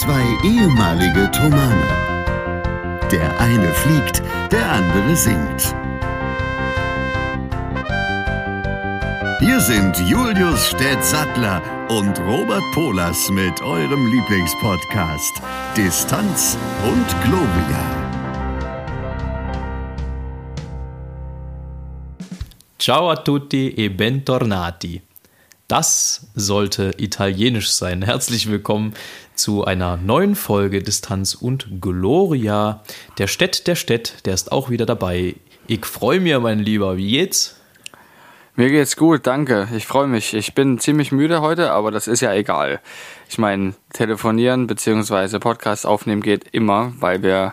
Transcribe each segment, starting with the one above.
Zwei ehemalige Tomane. Der eine fliegt, der andere singt. Hier sind Julius Städtsattler und Robert Polas mit eurem Lieblingspodcast Distanz und Globia. Ciao a tutti e bentornati. Das sollte italienisch sein. Herzlich willkommen zu einer neuen Folge Distanz und Gloria. Der Städt, der Städt, der ist auch wieder dabei. Ich freue mich, mein Lieber. Wie geht's? Mir geht's gut, danke. Ich freue mich. Ich bin ziemlich müde heute, aber das ist ja egal. Ich meine, telefonieren bzw. Podcast aufnehmen geht immer, weil wir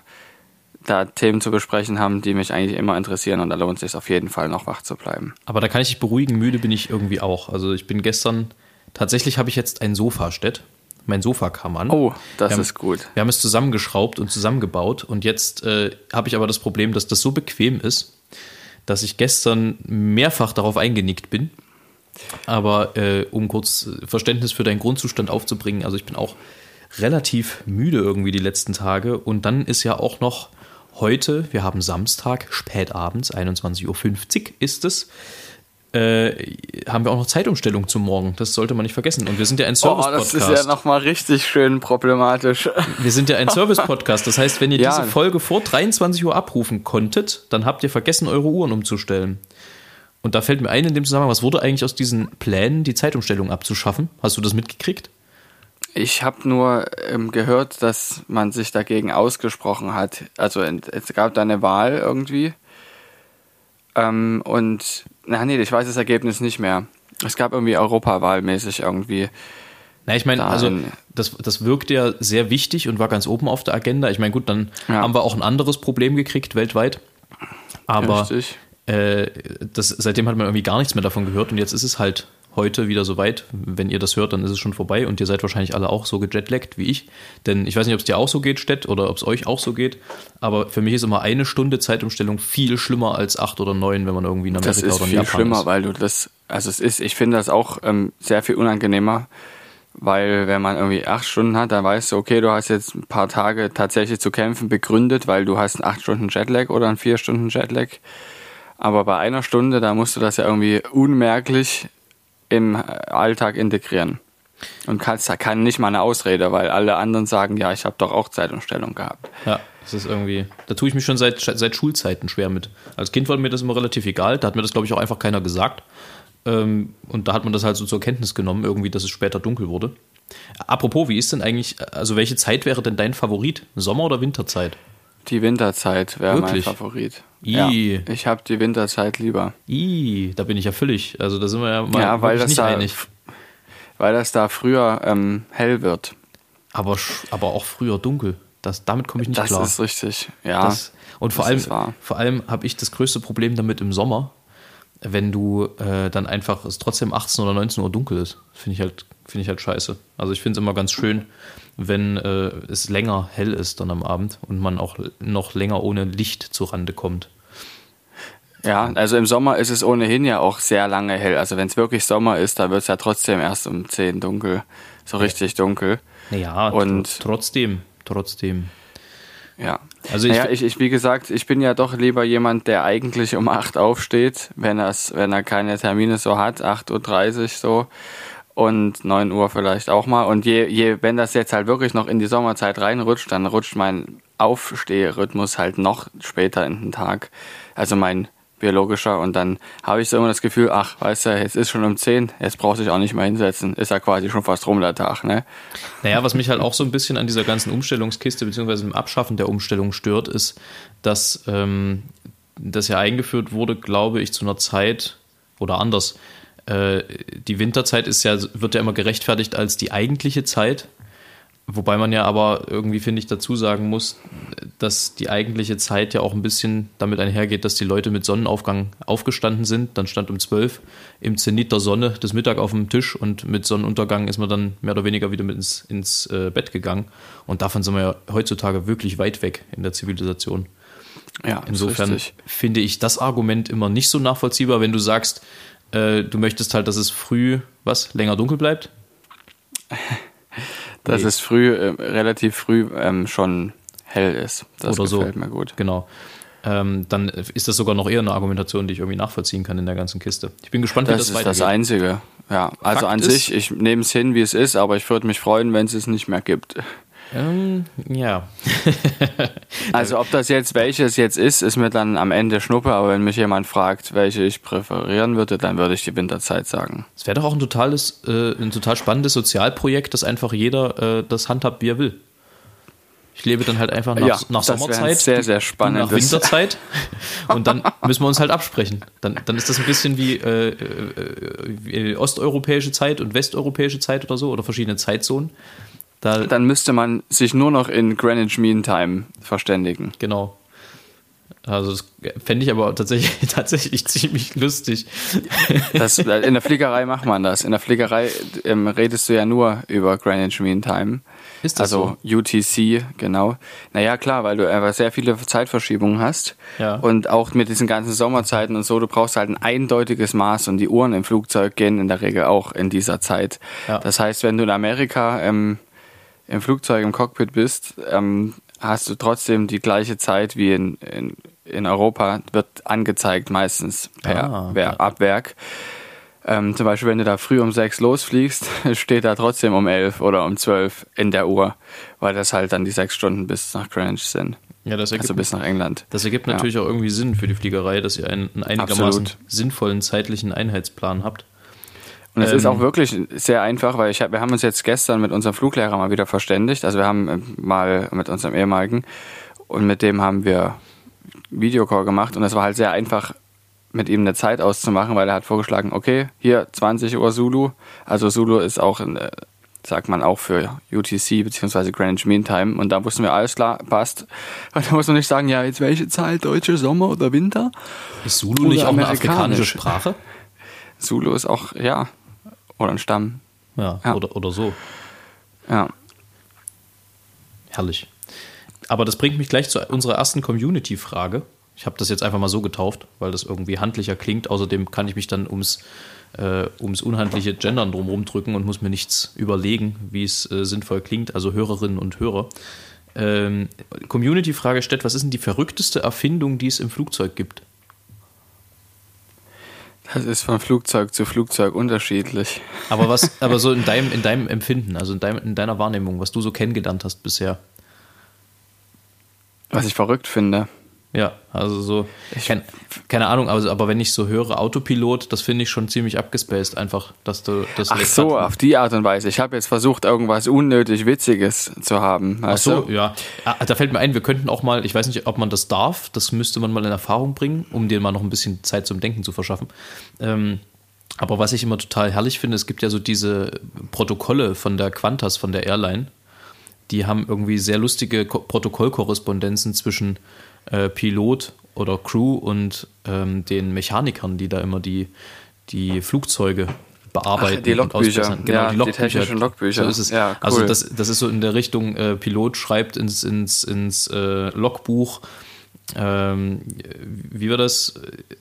da Themen zu besprechen haben, die mich eigentlich immer interessieren und da lohnt es sich auf jeden Fall noch wach zu bleiben. Aber da kann ich dich beruhigen, müde bin ich irgendwie auch. Also ich bin gestern, tatsächlich habe ich jetzt ein Sofa, Stett. Mein Sofa kam an. Oh, das haben, ist gut. Wir haben es zusammengeschraubt und zusammengebaut und jetzt äh, habe ich aber das Problem, dass das so bequem ist, dass ich gestern mehrfach darauf eingenickt bin. Aber äh, um kurz Verständnis für deinen Grundzustand aufzubringen, also ich bin auch relativ müde irgendwie die letzten Tage und dann ist ja auch noch heute, wir haben Samstag, spät abends, 21.50 Uhr ist es, äh, haben wir auch noch Zeitumstellung zum Morgen. Das sollte man nicht vergessen. Und wir sind ja ein Service-Podcast. Oh, das ist ja nochmal richtig schön problematisch. Wir sind ja ein Service-Podcast. Das heißt, wenn ihr ja. diese Folge vor 23 Uhr abrufen konntet, dann habt ihr vergessen, eure Uhren umzustellen. Und da fällt mir ein in dem Zusammenhang, was wurde eigentlich aus diesen Plänen, die Zeitumstellung abzuschaffen? Hast du das mitgekriegt? Ich habe nur ähm, gehört, dass man sich dagegen ausgesprochen hat. Also es gab da eine Wahl irgendwie. Ähm, und, na nee, ich weiß das Ergebnis nicht mehr. Es gab irgendwie Europawahlmäßig irgendwie. Na, ich meine, also das, das wirkte ja sehr wichtig und war ganz oben auf der Agenda. Ich meine, gut, dann ja. haben wir auch ein anderes Problem gekriegt weltweit. Aber äh, das, seitdem hat man irgendwie gar nichts mehr davon gehört und jetzt ist es halt heute wieder soweit. Wenn ihr das hört, dann ist es schon vorbei und ihr seid wahrscheinlich alle auch so gejetlaggt wie ich. Denn ich weiß nicht, ob es dir auch so geht, Stett, oder ob es euch auch so geht. Aber für mich ist immer eine Stunde Zeitumstellung viel schlimmer als acht oder neun, wenn man irgendwie in Amerika oder in Japan ist. Das ist viel schlimmer, weil du das, also es ist, ich finde das auch ähm, sehr viel unangenehmer. Weil wenn man irgendwie acht Stunden hat, dann weißt du, okay, du hast jetzt ein paar Tage tatsächlich zu kämpfen begründet, weil du hast einen acht Stunden Jetlag oder einen vier Stunden Jetlag. Aber bei einer Stunde, da musst du das ja irgendwie unmerklich im Alltag integrieren. Und kannst, kann nicht mal eine Ausrede, weil alle anderen sagen, ja, ich habe doch auch Zeitumstellung gehabt. Ja, das ist irgendwie, da tue ich mich schon seit, seit Schulzeiten schwer mit. Als Kind war mir das immer relativ egal, da hat mir das, glaube ich, auch einfach keiner gesagt. Ähm, und da hat man das halt so zur Kenntnis genommen, irgendwie, dass es später dunkel wurde. Apropos, wie ist denn eigentlich, also welche Zeit wäre denn dein Favorit? Sommer- oder Winterzeit? Die Winterzeit wäre mein Favorit. I. Ja, ich habe die Winterzeit lieber. I, da bin ich ja völlig. Also da sind wir ja mal ja, weil das nicht da, einig. Weil das da früher ähm, hell wird. Aber, aber auch früher dunkel. Das, damit komme ich nicht das klar. Das ist richtig, ja. Das, und vor allem, vor allem habe ich das größte Problem damit im Sommer, wenn du äh, dann einfach es trotzdem 18 oder 19 Uhr dunkel ist. Finde ich halt, finde ich halt scheiße. Also ich finde es immer ganz schön, wenn äh, es länger hell ist dann am Abend und man auch noch länger ohne Licht zur Rande kommt. Ja, also im Sommer ist es ohnehin ja auch sehr lange hell. Also wenn es wirklich Sommer ist, da wird es ja trotzdem erst um 10 dunkel, so richtig dunkel. Ja, und trotzdem, trotzdem. Ja. Also ich, naja, ich, ich, wie gesagt, ich bin ja doch lieber jemand, der eigentlich um 8 aufsteht, wenn, wenn er keine Termine so hat, 8.30 Uhr so und 9 Uhr vielleicht auch mal. Und je, je, wenn das jetzt halt wirklich noch in die Sommerzeit reinrutscht, dann rutscht mein Aufstehrhythmus halt noch später in den Tag. Also mein biologischer. Und dann habe ich so immer das Gefühl, ach, weißt du, jetzt ist schon um 10, jetzt brauchst du dich auch nicht mehr hinsetzen. Ist ja quasi schon fast rum der Tag, ne? Naja, was mich halt auch so ein bisschen an dieser ganzen Umstellungskiste beziehungsweise im Abschaffen der Umstellung stört, ist, dass ähm, das ja eingeführt wurde, glaube ich, zu einer Zeit oder anders äh, die Winterzeit ist ja, wird ja immer gerechtfertigt als die eigentliche Zeit. Wobei man ja aber irgendwie, finde ich, dazu sagen muss, dass die eigentliche Zeit ja auch ein bisschen damit einhergeht, dass die Leute mit Sonnenaufgang aufgestanden sind. Dann stand um zwölf im Zenit der Sonne das Mittag auf dem Tisch und mit Sonnenuntergang ist man dann mehr oder weniger wieder mit ins, ins äh, Bett gegangen. Und davon sind wir ja heutzutage wirklich weit weg in der Zivilisation. Ja, Insofern finde ich das Argument immer nicht so nachvollziehbar, wenn du sagst, äh, du möchtest halt, dass es früh, was, länger dunkel bleibt? dass nee. es früh, äh, relativ früh ähm, schon hell ist. Das Oder gefällt so. mir gut. Genau. Ähm, dann ist das sogar noch eher eine Argumentation, die ich irgendwie nachvollziehen kann in der ganzen Kiste. Ich bin gespannt, wie das, das weitergeht. Das ist das Einzige. Ja, also Fakt an sich, ich nehme es hin, wie es ist, aber ich würde mich freuen, wenn es es nicht mehr gibt. Ähm, ja. also ob das jetzt welches jetzt ist, ist mir dann am Ende Schnuppe, aber wenn mich jemand fragt, welche ich präferieren würde, dann würde ich die Winterzeit sagen. Es wäre doch auch ein totales, äh, ein total spannendes Sozialprojekt, dass einfach jeder äh, das handhabt, wie er will. Ich lebe dann halt einfach nach, ja, nach Sommerzeit, sehr, sehr spannend. nach Winterzeit und dann müssen wir uns halt absprechen. Dann, dann ist das ein bisschen wie äh, äh, osteuropäische Zeit und westeuropäische Zeit oder so oder verschiedene Zeitzonen. Da dann müsste man sich nur noch in Greenwich Mean Time verständigen. Genau. Also das fände ich aber tatsächlich, tatsächlich ziemlich lustig. Das, in der Fliegerei macht man das. In der Fliegerei ähm, redest du ja nur über Greenwich Mean Time. Ist das also so? UTC, genau. Naja, klar, weil du einfach sehr viele Zeitverschiebungen hast. Ja. Und auch mit diesen ganzen Sommerzeiten und so, du brauchst halt ein eindeutiges Maß und die Uhren im Flugzeug gehen in der Regel auch in dieser Zeit. Ja. Das heißt, wenn du in Amerika ähm, im Flugzeug im Cockpit bist, ähm, hast du trotzdem die gleiche Zeit wie in, in, in Europa, wird angezeigt meistens per ah, okay. Abwerk. Ähm, zum Beispiel, wenn du da früh um sechs losfliegst, steht da trotzdem um elf oder um zwölf in der Uhr, weil das halt dann die sechs Stunden bis nach Greenwich sind. Ja, das ergibt, also bis nach England. Das ergibt natürlich ja. auch irgendwie Sinn für die Fliegerei, dass ihr einen, einen einigermaßen Absolut. sinnvollen zeitlichen Einheitsplan habt. Und es ähm, ist auch wirklich sehr einfach, weil ich hab, wir haben uns jetzt gestern mit unserem Fluglehrer mal wieder verständigt. Also wir haben äh, mal mit unserem ehemaligen und mit dem haben wir Videocall gemacht und es war halt sehr einfach mit ihm eine Zeit auszumachen, weil er hat vorgeschlagen, okay, hier 20 Uhr Zulu. Also Zulu ist auch, äh, sagt man auch für UTC bzw. Greenwich Mean Time. Und da wussten wir, alles klar, passt. Und da muss man nicht sagen, ja, jetzt welche Zeit, deutsche Sommer oder Winter? Ist Zulu oder nicht auch eine afrikanische Sprache? Zulu ist auch, ja, oder ein Stamm. Ja, ja. Oder, oder so. Ja. Herrlich. Aber das bringt mich gleich zu unserer ersten Community-Frage. Ich habe das jetzt einfach mal so getauft, weil das irgendwie handlicher klingt. Außerdem kann ich mich dann ums, äh, ums unhandliche Gendern drumherum drücken und muss mir nichts überlegen, wie es äh, sinnvoll klingt. Also Hörerinnen und Hörer. Ähm, Community-Frage stellt, was ist denn die verrückteste Erfindung, die es im Flugzeug gibt? Das ist von Flugzeug zu Flugzeug unterschiedlich. Aber was, aber so in deinem, in deinem Empfinden, also in, deinem, in deiner Wahrnehmung, was du so kennengelernt hast bisher. Was ich verrückt finde. Ja, also so, kein, keine Ahnung, aber, aber wenn ich so höre Autopilot, das finde ich schon ziemlich abgespaced, einfach, dass du das. Ach so, auf die Art und Weise. Ich habe jetzt versucht, irgendwas unnötig Witziges zu haben. Ach so, du? ja. Ah, da fällt mir ein, wir könnten auch mal, ich weiß nicht, ob man das darf, das müsste man mal in Erfahrung bringen, um dir mal noch ein bisschen Zeit zum Denken zu verschaffen. Ähm, aber was ich immer total herrlich finde, es gibt ja so diese Protokolle von der Qantas, von der Airline, die haben irgendwie sehr lustige Protokollkorrespondenzen zwischen äh, Pilot oder Crew und ähm, den Mechanikern, die da immer die, die Flugzeuge bearbeiten Ach, die Logbücher. und Genau, ja, die, Logbücher. die Logbücher. So ist es. Ja, also cool. Also das, das ist so in der Richtung, äh, Pilot schreibt ins, ins, ins äh, Logbuch, ähm, wie war das?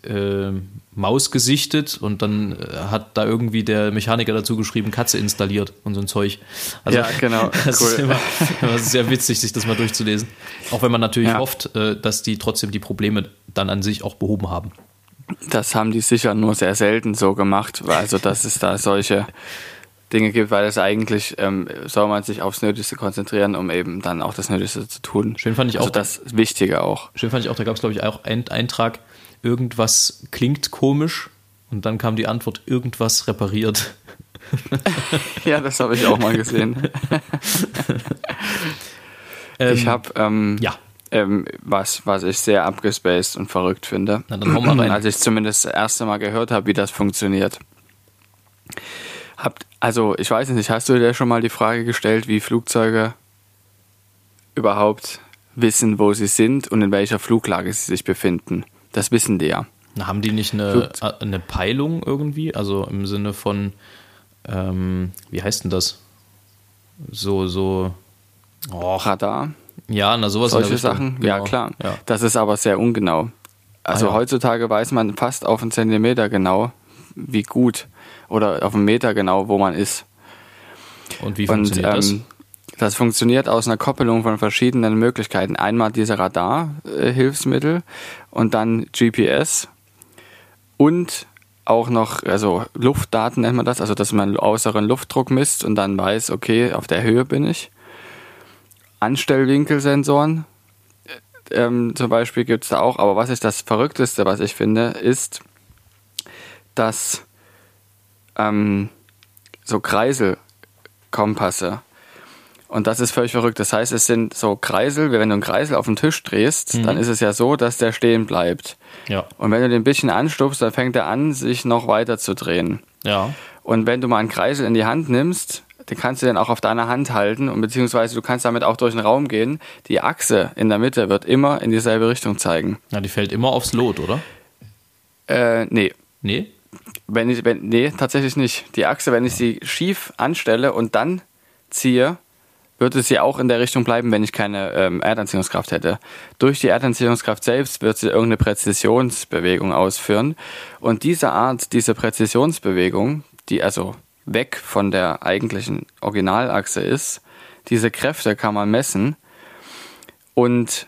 Äh, Maus gesichtet und dann äh, hat da irgendwie der Mechaniker dazu geschrieben, Katze installiert und so ein Zeug. Also, ja, genau. Das cool. ist immer, immer, sehr witzig, sich das mal durchzulesen. Auch wenn man natürlich ja. hofft, äh, dass die trotzdem die Probleme dann an sich auch behoben haben. Das haben die sicher nur sehr selten so gemacht, also dass es da solche Dinge gibt, weil es eigentlich ähm, soll man sich aufs Nötigste konzentrieren, um eben dann auch das Nötigste zu tun. Schön fand ich also auch. das Wichtige auch. Schön fand ich auch, da gab es glaube ich auch einen Eintrag, irgendwas klingt komisch und dann kam die Antwort, irgendwas repariert. ja, das habe ich auch mal gesehen. ich ähm, habe ähm, ja. Ähm, was, was ich sehr abgespaced und verrückt finde. Na, dann hau mal rein. Als ich zumindest das erste Mal gehört habe, wie das funktioniert. Habt, also ich weiß nicht, hast du dir schon mal die Frage gestellt, wie Flugzeuge überhaupt wissen, wo sie sind und in welcher Fluglage sie sich befinden? Das wissen die ja. Haben die nicht eine, äh, eine Peilung irgendwie? Also im Sinne von, ähm, wie heißt denn das? So, so. Oh. Radar? Ja, na sowas. Solche Sachen? Genau. Ja, klar. Ja. Das ist aber sehr ungenau. Also ah, ja. heutzutage weiß man fast auf einen Zentimeter genau, wie gut oder auf einen Meter genau, wo man ist. Und wie funktioniert Und, ähm, Das funktioniert aus einer Koppelung von verschiedenen Möglichkeiten. Einmal diese Radar-Hilfsmittel und dann GPS und auch noch, also Luftdaten nennt man das, also dass man äußeren Luftdruck misst und dann weiß, okay, auf der Höhe bin ich. Anstellwinkelsensoren ähm, zum Beispiel gibt es da auch, aber was ist das Verrückteste, was ich finde, ist, dass ähm, so Kreiselkompasse und das ist völlig verrückt. Das heißt, es sind so Kreisel, wenn du einen Kreisel auf den Tisch drehst, mhm. dann ist es ja so, dass der stehen bleibt. Ja. Und wenn du den ein bisschen anstupst, dann fängt er an, sich noch weiter zu drehen. Ja. Und wenn du mal einen Kreisel in die Hand nimmst, den kannst du dann auch auf deiner Hand halten und beziehungsweise du kannst damit auch durch den Raum gehen. Die Achse in der Mitte wird immer in dieselbe Richtung zeigen. Ja, die fällt immer aufs Lot, oder? Äh, nee. Nee? Wenn ich, wenn, nee, tatsächlich nicht. Die Achse, wenn ich sie schief anstelle und dann ziehe, würde sie auch in der Richtung bleiben, wenn ich keine ähm, Erdanziehungskraft hätte. Durch die Erdanziehungskraft selbst wird sie irgendeine Präzisionsbewegung ausführen. Und diese Art, diese Präzisionsbewegung, die also weg von der eigentlichen Originalachse ist, diese Kräfte kann man messen. Und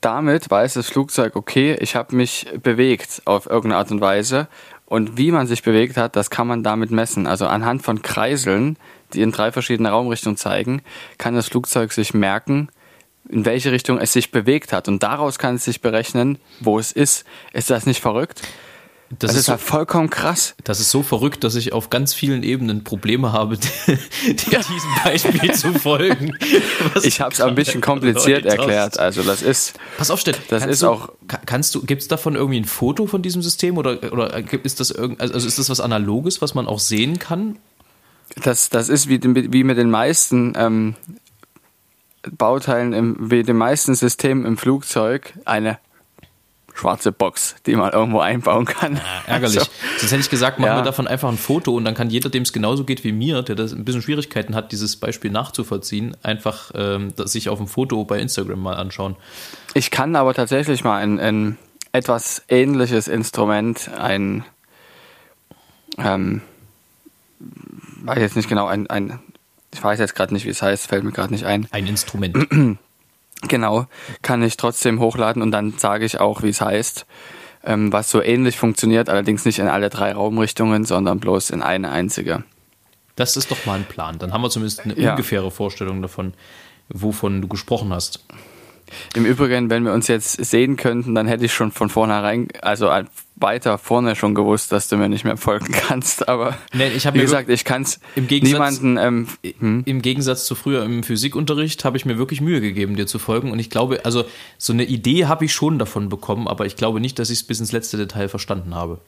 damit weiß das Flugzeug, okay, ich habe mich bewegt auf irgendeine Art und Weise. Und wie man sich bewegt hat, das kann man damit messen. Also anhand von Kreiseln die in drei verschiedene Raumrichtungen zeigen, kann das Flugzeug sich merken, in welche Richtung es sich bewegt hat. Und daraus kann es sich berechnen, wo es ist. Ist das nicht verrückt? Das, das ist, ist halt vollkommen krass. Das ist so verrückt, dass ich auf ganz vielen Ebenen Probleme habe, ja. diesem Beispiel zu folgen. ich habe es ein bisschen kompliziert erklärt. Also das ist. Pass auf, Stett. Das ist du, auch. Kannst du? Gibt es davon irgendwie ein Foto von diesem System oder oder ist das irgend, also ist das was Analoges, was man auch sehen kann? das, das ist wie, wie mit den meisten ähm, Bauteilen, im, wie den meisten Systemen im Flugzeug, eine schwarze Box, die man irgendwo einbauen kann. Ja, ärgerlich. Also, Sonst hätte ich gesagt, machen ja. wir davon einfach ein Foto und dann kann jeder, dem es genauso geht wie mir, der das ein bisschen Schwierigkeiten hat, dieses Beispiel nachzuvollziehen, einfach ähm, sich auf dem Foto bei Instagram mal anschauen. Ich kann aber tatsächlich mal ein, ein etwas ähnliches Instrument, ein ähm, weiß jetzt nicht genau, ein, ein ich weiß jetzt gerade nicht, wie es heißt, fällt mir gerade nicht ein. Ein Instrument. Genau, kann ich trotzdem hochladen und dann sage ich auch, wie es heißt, ähm, was so ähnlich funktioniert, allerdings nicht in alle drei Raumrichtungen, sondern bloß in eine einzige. Das ist doch mal ein Plan. Dann haben wir zumindest eine ja. ungefähre Vorstellung davon, wovon du gesprochen hast. Im Übrigen, wenn wir uns jetzt sehen könnten, dann hätte ich schon von vornherein, also weiter vorne schon gewusst, dass du mir nicht mehr folgen kannst. Aber nee, ich wie gesagt, ich kann es niemanden. Ähm, hm? Im Gegensatz zu früher im Physikunterricht habe ich mir wirklich Mühe gegeben, dir zu folgen. Und ich glaube, also so eine Idee habe ich schon davon bekommen, aber ich glaube nicht, dass ich es bis ins letzte Detail verstanden habe.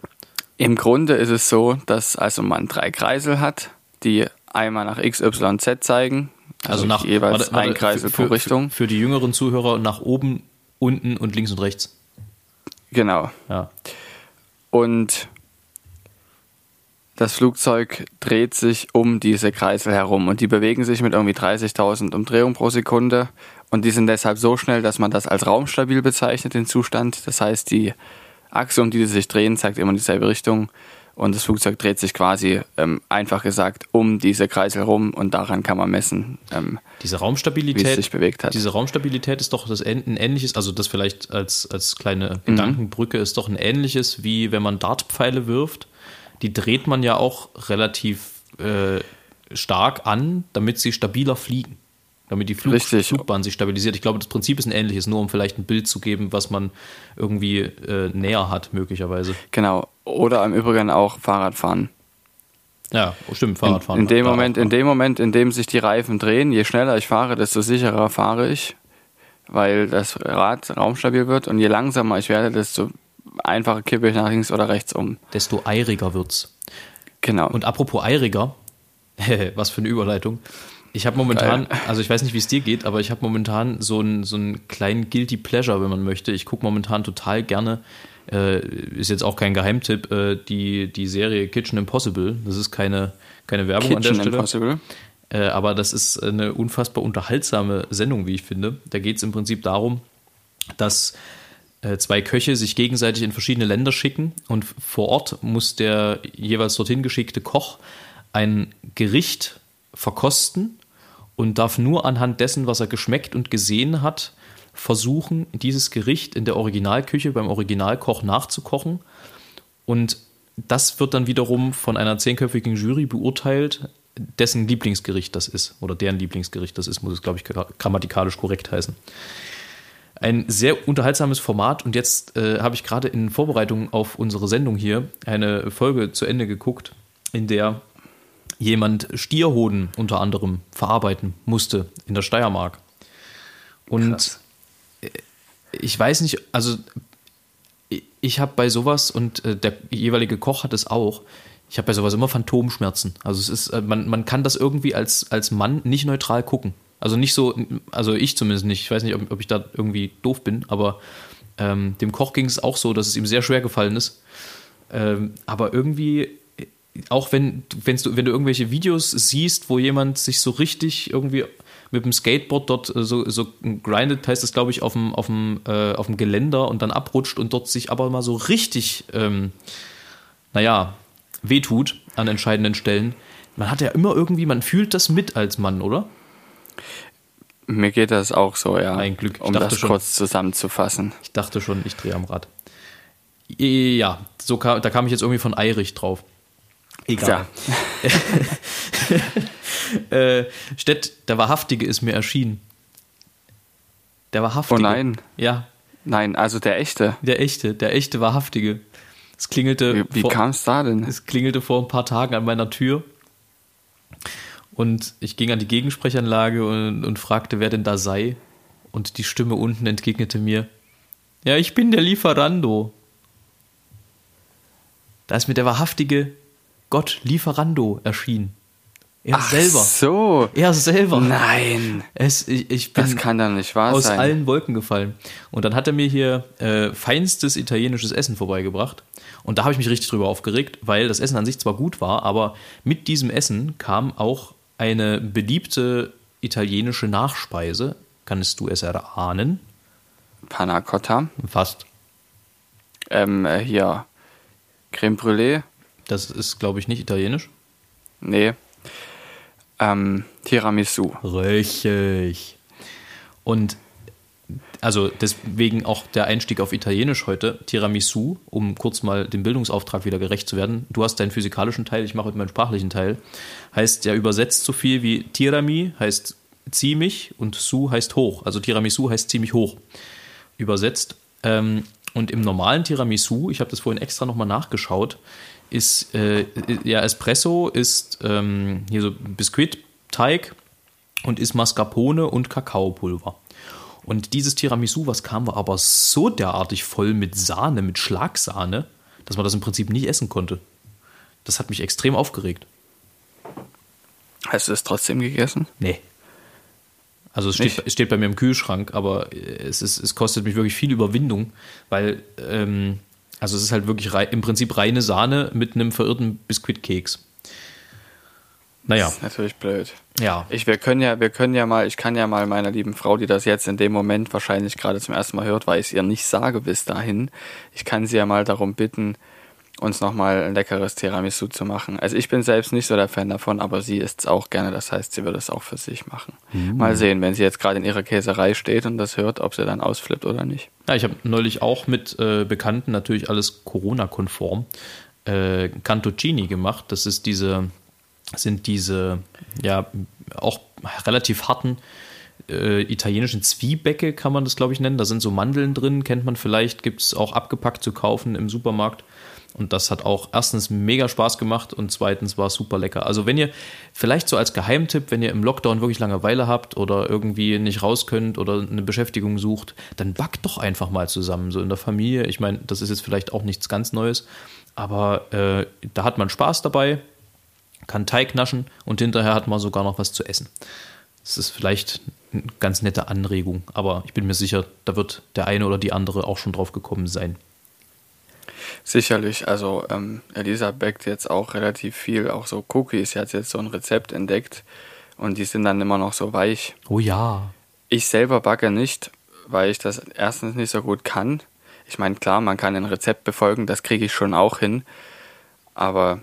Im Grunde ist es so, dass also man drei Kreisel hat, die einmal nach X, Y, Z zeigen. Also, also nach jeweils warte, warte, ein Kreisel für, pro Richtung. Für, für die jüngeren Zuhörer nach oben, unten und links und rechts. Genau. Ja. Und das Flugzeug dreht sich um diese Kreisel herum und die bewegen sich mit irgendwie 30.000 Umdrehungen pro Sekunde und die sind deshalb so schnell, dass man das als raumstabil bezeichnet, den Zustand. Das heißt, die Achse, um die sie sich drehen, zeigt immer in dieselbe Richtung und das Flugzeug dreht sich quasi ähm, einfach gesagt um diese Kreisel rum und daran kann man messen, ähm, diese Raumstabilität, wie es sich bewegt hat. Diese Raumstabilität ist doch das ein ähnliches, also das vielleicht als, als kleine mhm. Gedankenbrücke ist doch ein ähnliches, wie wenn man Dartpfeile wirft. Die dreht man ja auch relativ äh, stark an, damit sie stabiler fliegen damit die Flug Richtig. Flugbahn sich stabilisiert. Ich glaube, das Prinzip ist ein ähnliches, nur um vielleicht ein Bild zu geben, was man irgendwie äh, näher hat, möglicherweise. Genau. Oder im Übrigen auch Fahrradfahren. Ja, stimmt, Fahrradfahren. In, in dem Moment, in dem Moment, in dem sich die Reifen drehen, je schneller ich fahre, desto sicherer fahre ich, weil das Rad raumstabil wird und je langsamer ich werde, desto einfacher kippe ich nach links oder rechts um. Desto eiriger wird's. Genau. Und apropos eiriger, was für eine Überleitung. Ich habe momentan, also ich weiß nicht, wie es dir geht, aber ich habe momentan so einen, so einen kleinen Guilty Pleasure, wenn man möchte. Ich gucke momentan total gerne, äh, ist jetzt auch kein Geheimtipp, äh, die, die Serie Kitchen Impossible. Das ist keine, keine Werbung Kitchen an der Stelle. Impossible. Äh, aber das ist eine unfassbar unterhaltsame Sendung, wie ich finde. Da geht es im Prinzip darum, dass äh, zwei Köche sich gegenseitig in verschiedene Länder schicken und vor Ort muss der jeweils dorthin geschickte Koch ein Gericht verkosten und darf nur anhand dessen, was er geschmeckt und gesehen hat, versuchen, dieses Gericht in der Originalküche beim Originalkoch nachzukochen. Und das wird dann wiederum von einer zehnköpfigen Jury beurteilt, dessen Lieblingsgericht das ist oder deren Lieblingsgericht das ist, muss es, glaube ich, grammatikalisch korrekt heißen. Ein sehr unterhaltsames Format und jetzt äh, habe ich gerade in Vorbereitung auf unsere Sendung hier eine Folge zu Ende geguckt, in der jemand Stierhoden unter anderem verarbeiten musste in der Steiermark. Und Krass. ich weiß nicht, also ich habe bei sowas und äh, der jeweilige Koch hat es auch. Ich habe bei sowas immer Phantomschmerzen. Also es ist, äh, man, man kann das irgendwie als, als Mann nicht neutral gucken. Also nicht so, also ich zumindest nicht. Ich weiß nicht, ob, ob ich da irgendwie doof bin, aber ähm, dem Koch ging es auch so, dass es ihm sehr schwer gefallen ist. Ähm, aber irgendwie, auch wenn, wenn's du, wenn du irgendwelche Videos siehst, wo jemand sich so richtig irgendwie mit dem Skateboard dort äh, so, so grindet, heißt das, glaube ich, auf dem, auf, dem, äh, auf dem Geländer und dann abrutscht und dort sich aber mal so richtig, ähm, naja, wehtut an entscheidenden Stellen. Man hat ja immer irgendwie, man fühlt das mit als Mann, oder? Mir geht das auch so, ja. Ein Glück. Ich um das schon, kurz zusammenzufassen. Ich dachte schon, ich drehe am Rad. Ja, so kam, da kam ich jetzt irgendwie von Eirich drauf. Egal. Ja. äh, Stett, der Wahrhaftige ist mir erschienen. Der Wahrhaftige. Oh nein. Ja. Nein, also der echte. Der echte, der echte Wahrhaftige. Es klingelte. Wie, wie kam es da denn? Es klingelte vor ein paar Tagen an meiner Tür. Und ich ging an die Gegensprechanlage und, und fragte, wer denn da sei. Und die Stimme unten entgegnete mir: Ja, ich bin der Lieferando. Da ist mir der wahrhaftige Gott Lieferando erschienen. Er Ach selber. so. Er selber. Nein. Es, ich, ich bin das kann doch nicht wahr aus sein. allen Wolken gefallen. Und dann hat er mir hier äh, feinstes italienisches Essen vorbeigebracht. Und da habe ich mich richtig drüber aufgeregt, weil das Essen an sich zwar gut war, aber mit diesem Essen kam auch eine beliebte italienische Nachspeise. Kannst du es erahnen? Panna Cotta. Fast. Ähm, äh, hier Creme Brûlée. Das ist, glaube ich, nicht italienisch. Nee. Ähm, Tiramisu. Richtig. Und also deswegen auch der Einstieg auf Italienisch heute, Tiramisu, um kurz mal dem Bildungsauftrag wieder gerecht zu werden. Du hast deinen physikalischen Teil, ich mache heute meinen sprachlichen Teil. Heißt ja übersetzt so viel wie Tirami heißt ziemlich und Su heißt hoch. Also Tiramisu heißt ziemlich hoch übersetzt. Ähm, und im normalen Tiramisu, ich habe das vorhin extra nochmal nachgeschaut, ist äh, ja Espresso, ist ähm, hier so Biskuitteig und ist Mascarpone und Kakaopulver. Und dieses Tiramisu, was kam, war aber so derartig voll mit Sahne, mit Schlagsahne, dass man das im Prinzip nicht essen konnte. Das hat mich extrem aufgeregt. Hast du es trotzdem gegessen? Nee. Also es steht, steht, bei mir im Kühlschrank, aber es, ist, es kostet mich wirklich viel Überwindung, weil ähm, also es ist halt wirklich im Prinzip reine Sahne mit einem verirrten Biskuitkeks. Naja. Das ist natürlich blöd. Ja. Ich, wir können ja, wir können ja mal, ich kann ja mal meiner lieben Frau, die das jetzt in dem Moment wahrscheinlich gerade zum ersten Mal hört, weil ich es ihr nicht sage bis dahin, ich kann sie ja mal darum bitten, uns nochmal ein leckeres Tiramisu zu machen. Also ich bin selbst nicht so der Fan davon, aber sie isst es auch gerne. Das heißt, sie würde es auch für sich machen. Mhm. Mal sehen, wenn sie jetzt gerade in ihrer Käserei steht und das hört, ob sie dann ausflippt oder nicht. Ja, ich habe neulich auch mit äh, Bekannten, natürlich alles Corona-konform, äh, Cantuccini gemacht. Das ist diese, sind diese, ja, auch relativ harten äh, italienischen Zwiebäcke, kann man das, glaube ich, nennen. Da sind so Mandeln drin, kennt man vielleicht, gibt es auch abgepackt zu kaufen im Supermarkt. Und das hat auch erstens mega Spaß gemacht und zweitens war es super lecker. Also wenn ihr vielleicht so als Geheimtipp, wenn ihr im Lockdown wirklich Langeweile habt oder irgendwie nicht raus könnt oder eine Beschäftigung sucht, dann backt doch einfach mal zusammen, so in der Familie. Ich meine, das ist jetzt vielleicht auch nichts ganz Neues, aber äh, da hat man Spaß dabei, kann Teig naschen und hinterher hat man sogar noch was zu essen. Das ist vielleicht eine ganz nette Anregung, aber ich bin mir sicher, da wird der eine oder die andere auch schon drauf gekommen sein. Sicherlich, also ähm, Elisa backt jetzt auch relativ viel, auch so Cookies. Sie hat jetzt so ein Rezept entdeckt und die sind dann immer noch so weich. Oh ja. Ich selber backe nicht, weil ich das erstens nicht so gut kann. Ich meine, klar, man kann ein Rezept befolgen, das kriege ich schon auch hin, aber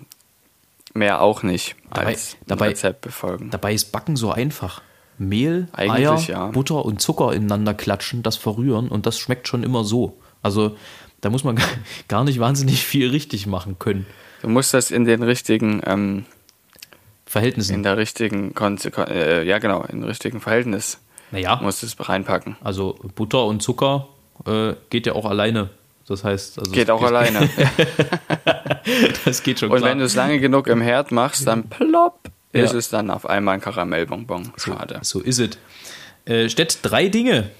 mehr auch nicht dabei, als ein dabei, Rezept befolgen. Dabei ist Backen so einfach. Mehl, Eier, ja. Butter und Zucker ineinander klatschen, das verrühren und das schmeckt schon immer so. Also da muss man gar nicht wahnsinnig viel richtig machen können. Du musst das in den richtigen ähm, Verhältnissen. In der richtigen Konsequen äh, ja genau, in richtigen Verhältnis. Naja. Musst es reinpacken. Also Butter und Zucker äh, geht ja auch alleine. Das heißt, also geht auch geht alleine. das geht schon. Und klar. wenn du es lange genug im Herd machst, dann plopp ja. ist es dann auf einmal ein Karamellbonbon. Schade. So, so ist es. Äh, Stett drei Dinge.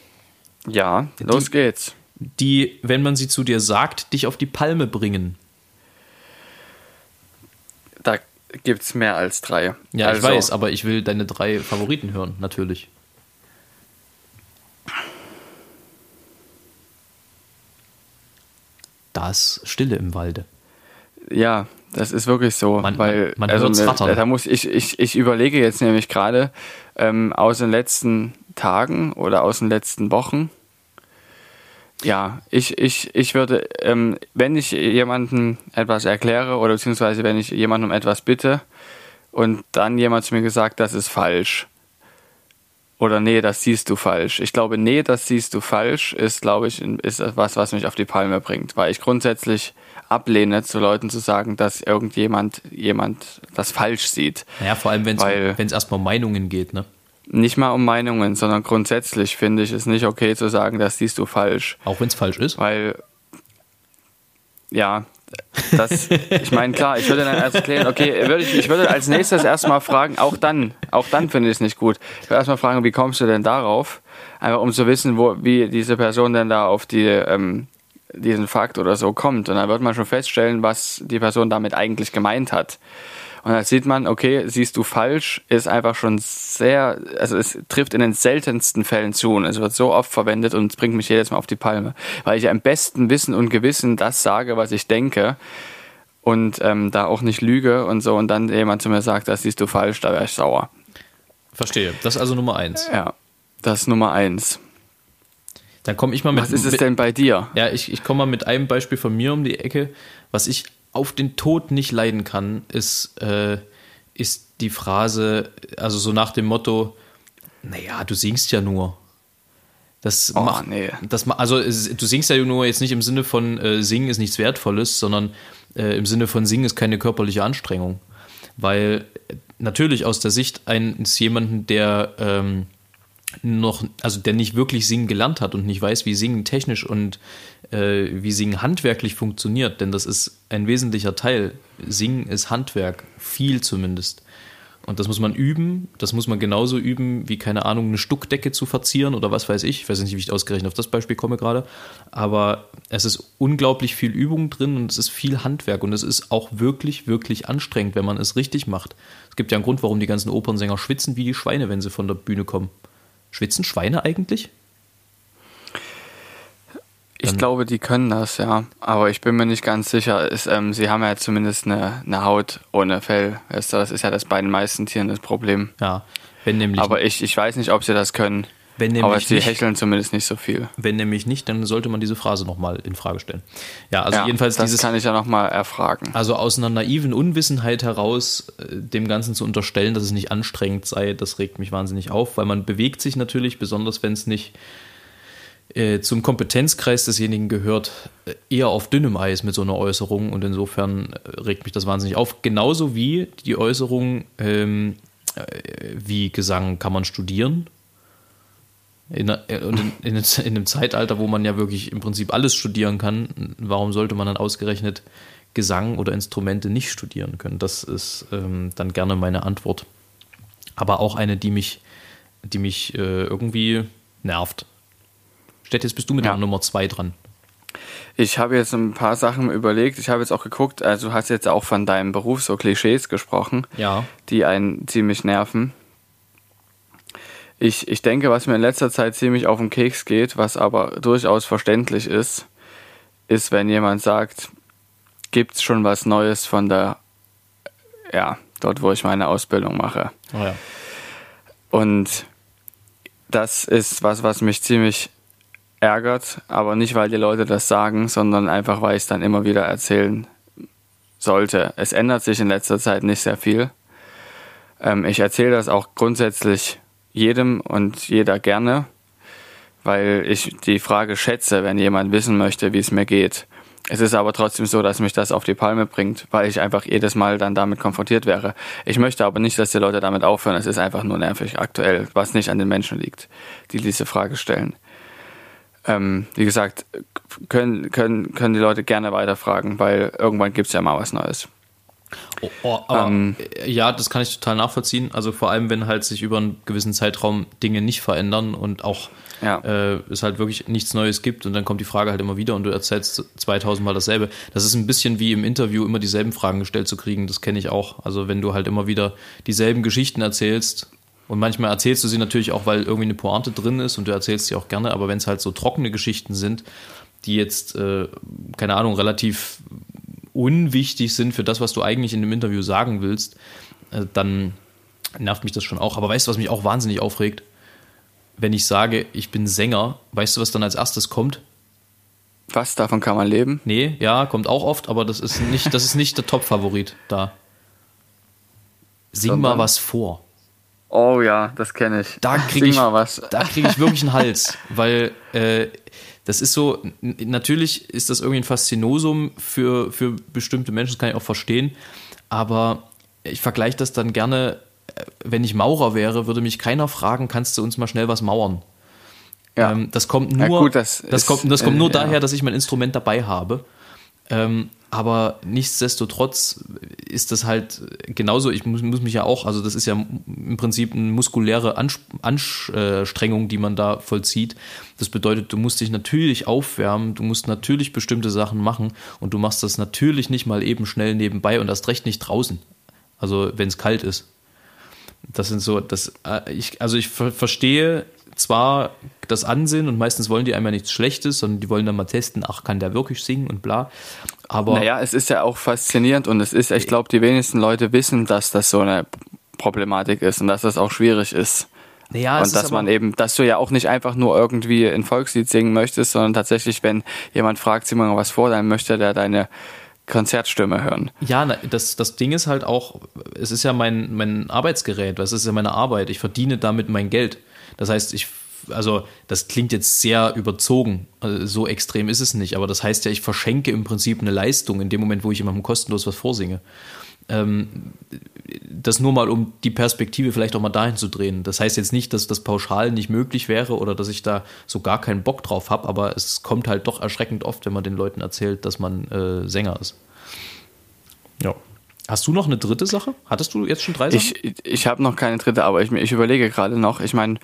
Ja, los die, geht's. Die, wenn man sie zu dir sagt, dich auf die Palme bringen. Da gibt es mehr als drei. Ja, also, ich weiß, aber ich will deine drei Favoriten hören, natürlich. Das Stille im Walde. Ja, das ist wirklich so, man, weil man also, rattern. da muss ich, ich, ich überlege jetzt nämlich gerade ähm, aus den letzten Tagen oder aus den letzten Wochen. Ja, ich, ich, ich würde, ähm, wenn ich jemandem etwas erkläre oder beziehungsweise wenn ich jemandem um etwas bitte und dann jemand zu mir gesagt, das ist falsch, oder nee, das siehst du falsch. Ich glaube, nee, das siehst du falsch, ist, glaube ich, ist was, was mich auf die Palme bringt, weil ich grundsätzlich ablehne, zu Leuten zu sagen, dass irgendjemand jemand das falsch sieht. Naja, vor allem, wenn es erstmal um Meinungen geht, ne? Nicht mal um Meinungen, sondern grundsätzlich finde ich es nicht okay zu sagen, das siehst du falsch. Auch wenn es falsch ist? Weil, ja, das, ich meine, klar, ich würde dann erst erklären, okay, würde ich, ich würde als nächstes erstmal fragen, auch dann, auch dann finde ich es nicht gut. Ich würde erstmal fragen, wie kommst du denn darauf? Einfach um zu wissen, wo, wie diese Person denn da auf die, ähm, diesen Fakt oder so kommt. Und dann wird man schon feststellen, was die Person damit eigentlich gemeint hat. Und dann sieht man, okay, siehst du falsch, ist einfach schon sehr, also es trifft in den seltensten Fällen zu und es wird so oft verwendet und es bringt mich jedes Mal auf die Palme, weil ich am besten Wissen und Gewissen das sage, was ich denke und ähm, da auch nicht lüge und so und dann jemand zu mir sagt, das siehst du falsch, da wäre ich sauer. Verstehe. Das ist also Nummer eins. Ja, das ist Nummer eins. Dann komme ich mal mit. Was ist es denn bei dir? Ja, ich, ich komme mal mit einem Beispiel von mir um die Ecke, was ich auf den Tod nicht leiden kann, ist, äh, ist die Phrase, also so nach dem Motto, naja, du singst ja nur. Das oh, macht, nee. das, also du singst ja nur jetzt nicht im Sinne von äh, Singen ist nichts Wertvolles, sondern äh, im Sinne von Singen ist keine körperliche Anstrengung. Weil natürlich aus der Sicht eines jemanden, der ähm, noch, also der nicht wirklich singen gelernt hat und nicht weiß, wie Singen technisch und äh, wie Singen handwerklich funktioniert, denn das ist ein wesentlicher Teil. Singen ist Handwerk, viel zumindest. Und das muss man üben, das muss man genauso üben, wie, keine Ahnung, eine Stuckdecke zu verzieren oder was weiß ich. Ich weiß nicht, wie ich ausgerechnet auf das Beispiel komme gerade. Aber es ist unglaublich viel Übung drin und es ist viel Handwerk und es ist auch wirklich, wirklich anstrengend, wenn man es richtig macht. Es gibt ja einen Grund, warum die ganzen Opernsänger schwitzen wie die Schweine, wenn sie von der Bühne kommen. Schwitzen Schweine eigentlich? Ich glaube, die können das, ja. Aber ich bin mir nicht ganz sicher. Ist, ähm, sie haben ja zumindest eine, eine Haut ohne Fell. Das ist ja das bei den meisten Tieren das Problem. Ja, wenn nämlich. Aber ich, ich weiß nicht, ob sie das können. Wenn nämlich Aber sie nicht, hecheln zumindest nicht so viel. Wenn nämlich nicht, dann sollte man diese Phrase nochmal in Frage stellen. Ja, also ja, jedenfalls das dieses. kann ich ja nochmal erfragen. Also aus einer naiven Unwissenheit heraus, äh, dem Ganzen zu unterstellen, dass es nicht anstrengend sei, das regt mich wahnsinnig auf, weil man bewegt sich natürlich, besonders wenn es nicht äh, zum Kompetenzkreis desjenigen gehört, äh, eher auf dünnem Eis mit so einer Äußerung und insofern regt mich das wahnsinnig auf. Genauso wie die Äußerung, ähm, wie Gesang kann man studieren in, in, in, in, einem Zeitalter, wo man ja wirklich im Prinzip alles studieren kann, warum sollte man dann ausgerechnet Gesang oder Instrumente nicht studieren können? Das ist ähm, dann gerne meine Antwort. Aber auch eine, die mich, die mich äh, irgendwie nervt. Stett, jetzt bist du mit ja. der Nummer zwei dran. Ich habe jetzt ein paar Sachen überlegt. Ich habe jetzt auch geguckt, also du hast jetzt auch von deinem Beruf so Klischees gesprochen, ja. die einen ziemlich nerven. Ich, ich denke, was mir in letzter Zeit ziemlich auf den Keks geht, was aber durchaus verständlich ist, ist, wenn jemand sagt, gibt es schon was Neues von der, ja, dort, wo ich meine Ausbildung mache. Oh ja. Und das ist was, was mich ziemlich ärgert, aber nicht, weil die Leute das sagen, sondern einfach, weil ich es dann immer wieder erzählen sollte. Es ändert sich in letzter Zeit nicht sehr viel. Ähm, ich erzähle das auch grundsätzlich jedem und jeder gerne, weil ich die Frage schätze, wenn jemand wissen möchte, wie es mir geht. Es ist aber trotzdem so, dass mich das auf die Palme bringt, weil ich einfach jedes Mal dann damit konfrontiert wäre. Ich möchte aber nicht, dass die Leute damit aufhören. Es ist einfach nur nervig aktuell, was nicht an den Menschen liegt, die diese Frage stellen. Ähm, wie gesagt, können, können, können die Leute gerne weiterfragen, weil irgendwann gibt es ja mal was Neues. Oh, oh, aber, ähm, ja, das kann ich total nachvollziehen. Also vor allem, wenn halt sich über einen gewissen Zeitraum Dinge nicht verändern und auch ja. äh, es halt wirklich nichts Neues gibt und dann kommt die Frage halt immer wieder und du erzählst 2000 Mal dasselbe. Das ist ein bisschen wie im Interview immer dieselben Fragen gestellt zu kriegen, das kenne ich auch. Also wenn du halt immer wieder dieselben Geschichten erzählst und manchmal erzählst du sie natürlich auch, weil irgendwie eine Pointe drin ist und du erzählst sie auch gerne, aber wenn es halt so trockene Geschichten sind, die jetzt, äh, keine Ahnung, relativ unwichtig sind für das, was du eigentlich in dem Interview sagen willst, äh, dann nervt mich das schon auch. Aber weißt du, was mich auch wahnsinnig aufregt? wenn ich sage, ich bin Sänger, weißt du, was dann als erstes kommt? Was, davon kann man leben? Nee, ja, kommt auch oft, aber das ist nicht, das ist nicht der Top-Favorit da. Sing Sondern? mal was vor. Oh ja, das kenne ich. Da kriege ich, da krieg ich wirklich einen Hals, weil äh, das ist so, natürlich ist das irgendwie ein Faszinosum für, für bestimmte Menschen, das kann ich auch verstehen, aber ich vergleiche das dann gerne wenn ich Maurer wäre, würde mich keiner fragen, kannst du uns mal schnell was mauern? Ja. Ähm, das kommt nur, ja, gut, das, das ist, kommt, das kommt nur äh, daher, ja. dass ich mein Instrument dabei habe. Ähm, aber nichtsdestotrotz ist das halt genauso, ich muss, muss, mich ja auch, also das ist ja im Prinzip eine muskuläre Anstrengung, die man da vollzieht. Das bedeutet, du musst dich natürlich aufwärmen, du musst natürlich bestimmte Sachen machen und du machst das natürlich nicht mal eben schnell nebenbei und erst recht nicht draußen. Also wenn es kalt ist. Das sind so, das, äh, ich, also ich verstehe zwar das Ansehen und meistens wollen die einmal nichts Schlechtes, sondern die wollen dann mal testen, ach, kann der wirklich singen und bla. Aber. Naja, es ist ja auch faszinierend und es ist, ich glaube, die wenigsten Leute wissen, dass das so eine Problematik ist und dass das auch schwierig ist. Naja, und dass man eben, dass du ja auch nicht einfach nur irgendwie ein Volkslied singen möchtest, sondern tatsächlich, wenn jemand fragt, sieh mal was vor, dann möchte der deine Konzertstimme hören. Ja, das, das Ding ist halt auch, es ist ja mein, mein Arbeitsgerät, es ist ja meine Arbeit. Ich verdiene damit mein Geld. Das heißt, ich, also das klingt jetzt sehr überzogen, also so extrem ist es nicht, aber das heißt ja, ich verschenke im Prinzip eine Leistung in dem Moment, wo ich jemandem kostenlos was vorsinge. Ähm, das nur mal, um die Perspektive vielleicht auch mal dahin zu drehen. Das heißt jetzt nicht, dass das pauschal nicht möglich wäre oder dass ich da so gar keinen Bock drauf habe, aber es kommt halt doch erschreckend oft, wenn man den Leuten erzählt, dass man äh, Sänger ist. Ja. Hast du noch eine dritte Sache? Hattest du jetzt schon drei Sachen? Ich, ich habe noch keine dritte, aber ich, ich überlege gerade noch. Ich meine,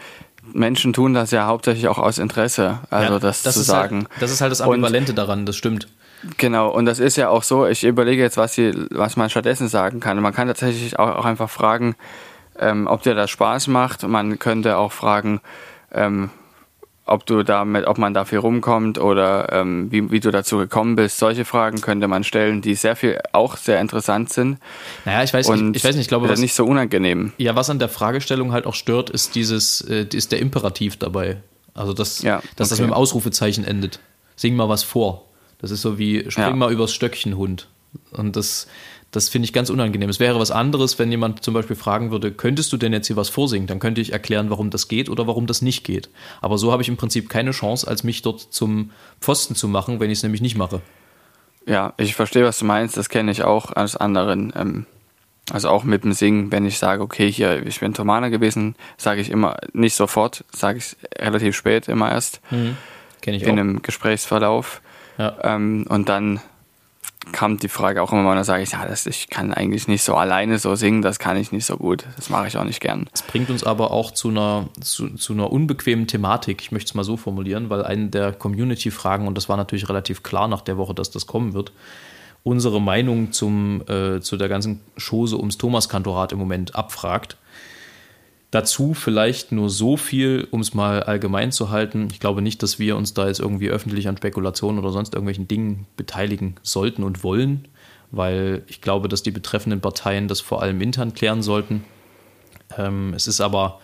Menschen tun das ja hauptsächlich auch aus Interesse, also ja, das, das, zu sagen. Halt, das ist halt das Ambivalente Und, daran, das stimmt. Genau, und das ist ja auch so, ich überlege jetzt, was, sie, was man stattdessen sagen kann. Man kann tatsächlich auch, auch einfach fragen, ähm, ob dir das Spaß macht. Man könnte auch fragen, ähm, ob du damit, ob man dafür rumkommt oder ähm, wie, wie du dazu gekommen bist. Solche Fragen könnte man stellen, die sehr viel auch sehr interessant sind. Naja, ich weiß nicht, ich weiß nicht, ich glaube, was, nicht so unangenehm. Ja, was an der Fragestellung halt auch stört, ist dieses, äh, ist der Imperativ dabei. Also dass, ja, dass okay. das mit dem Ausrufezeichen endet. Sing mal was vor. Das ist so wie spring ja. mal übers Stöckchen, Hund. Und das, das finde ich ganz unangenehm. Es wäre was anderes, wenn jemand zum Beispiel fragen würde, könntest du denn jetzt hier was vorsingen? Dann könnte ich erklären, warum das geht oder warum das nicht geht. Aber so habe ich im Prinzip keine Chance, als mich dort zum Pfosten zu machen, wenn ich es nämlich nicht mache. Ja, ich verstehe, was du meinst. Das kenne ich auch als anderen. Ähm, also auch mit dem Singen, wenn ich sage, okay, hier, ich bin Thomaner gewesen, sage ich immer nicht sofort, sage ich relativ spät immer erst. Mhm. Kenne ich in auch. einem Gesprächsverlauf. Ja. Ähm, und dann kam die Frage auch immer mal, da sage ich, ja, das, ich kann eigentlich nicht so alleine so singen, das kann ich nicht so gut. Das mache ich auch nicht gern. Das bringt uns aber auch zu einer, zu, zu einer unbequemen Thematik, ich möchte es mal so formulieren, weil eine der Community-Fragen, und das war natürlich relativ klar nach der Woche, dass das kommen wird, unsere Meinung zum, äh, zu der ganzen Chose ums Thomas-Kantorat im Moment abfragt. Dazu vielleicht nur so viel, um es mal allgemein zu halten. Ich glaube nicht, dass wir uns da jetzt irgendwie öffentlich an Spekulationen oder sonst irgendwelchen Dingen beteiligen sollten und wollen, weil ich glaube, dass die betreffenden Parteien das vor allem intern klären sollten. Ähm, es ist aber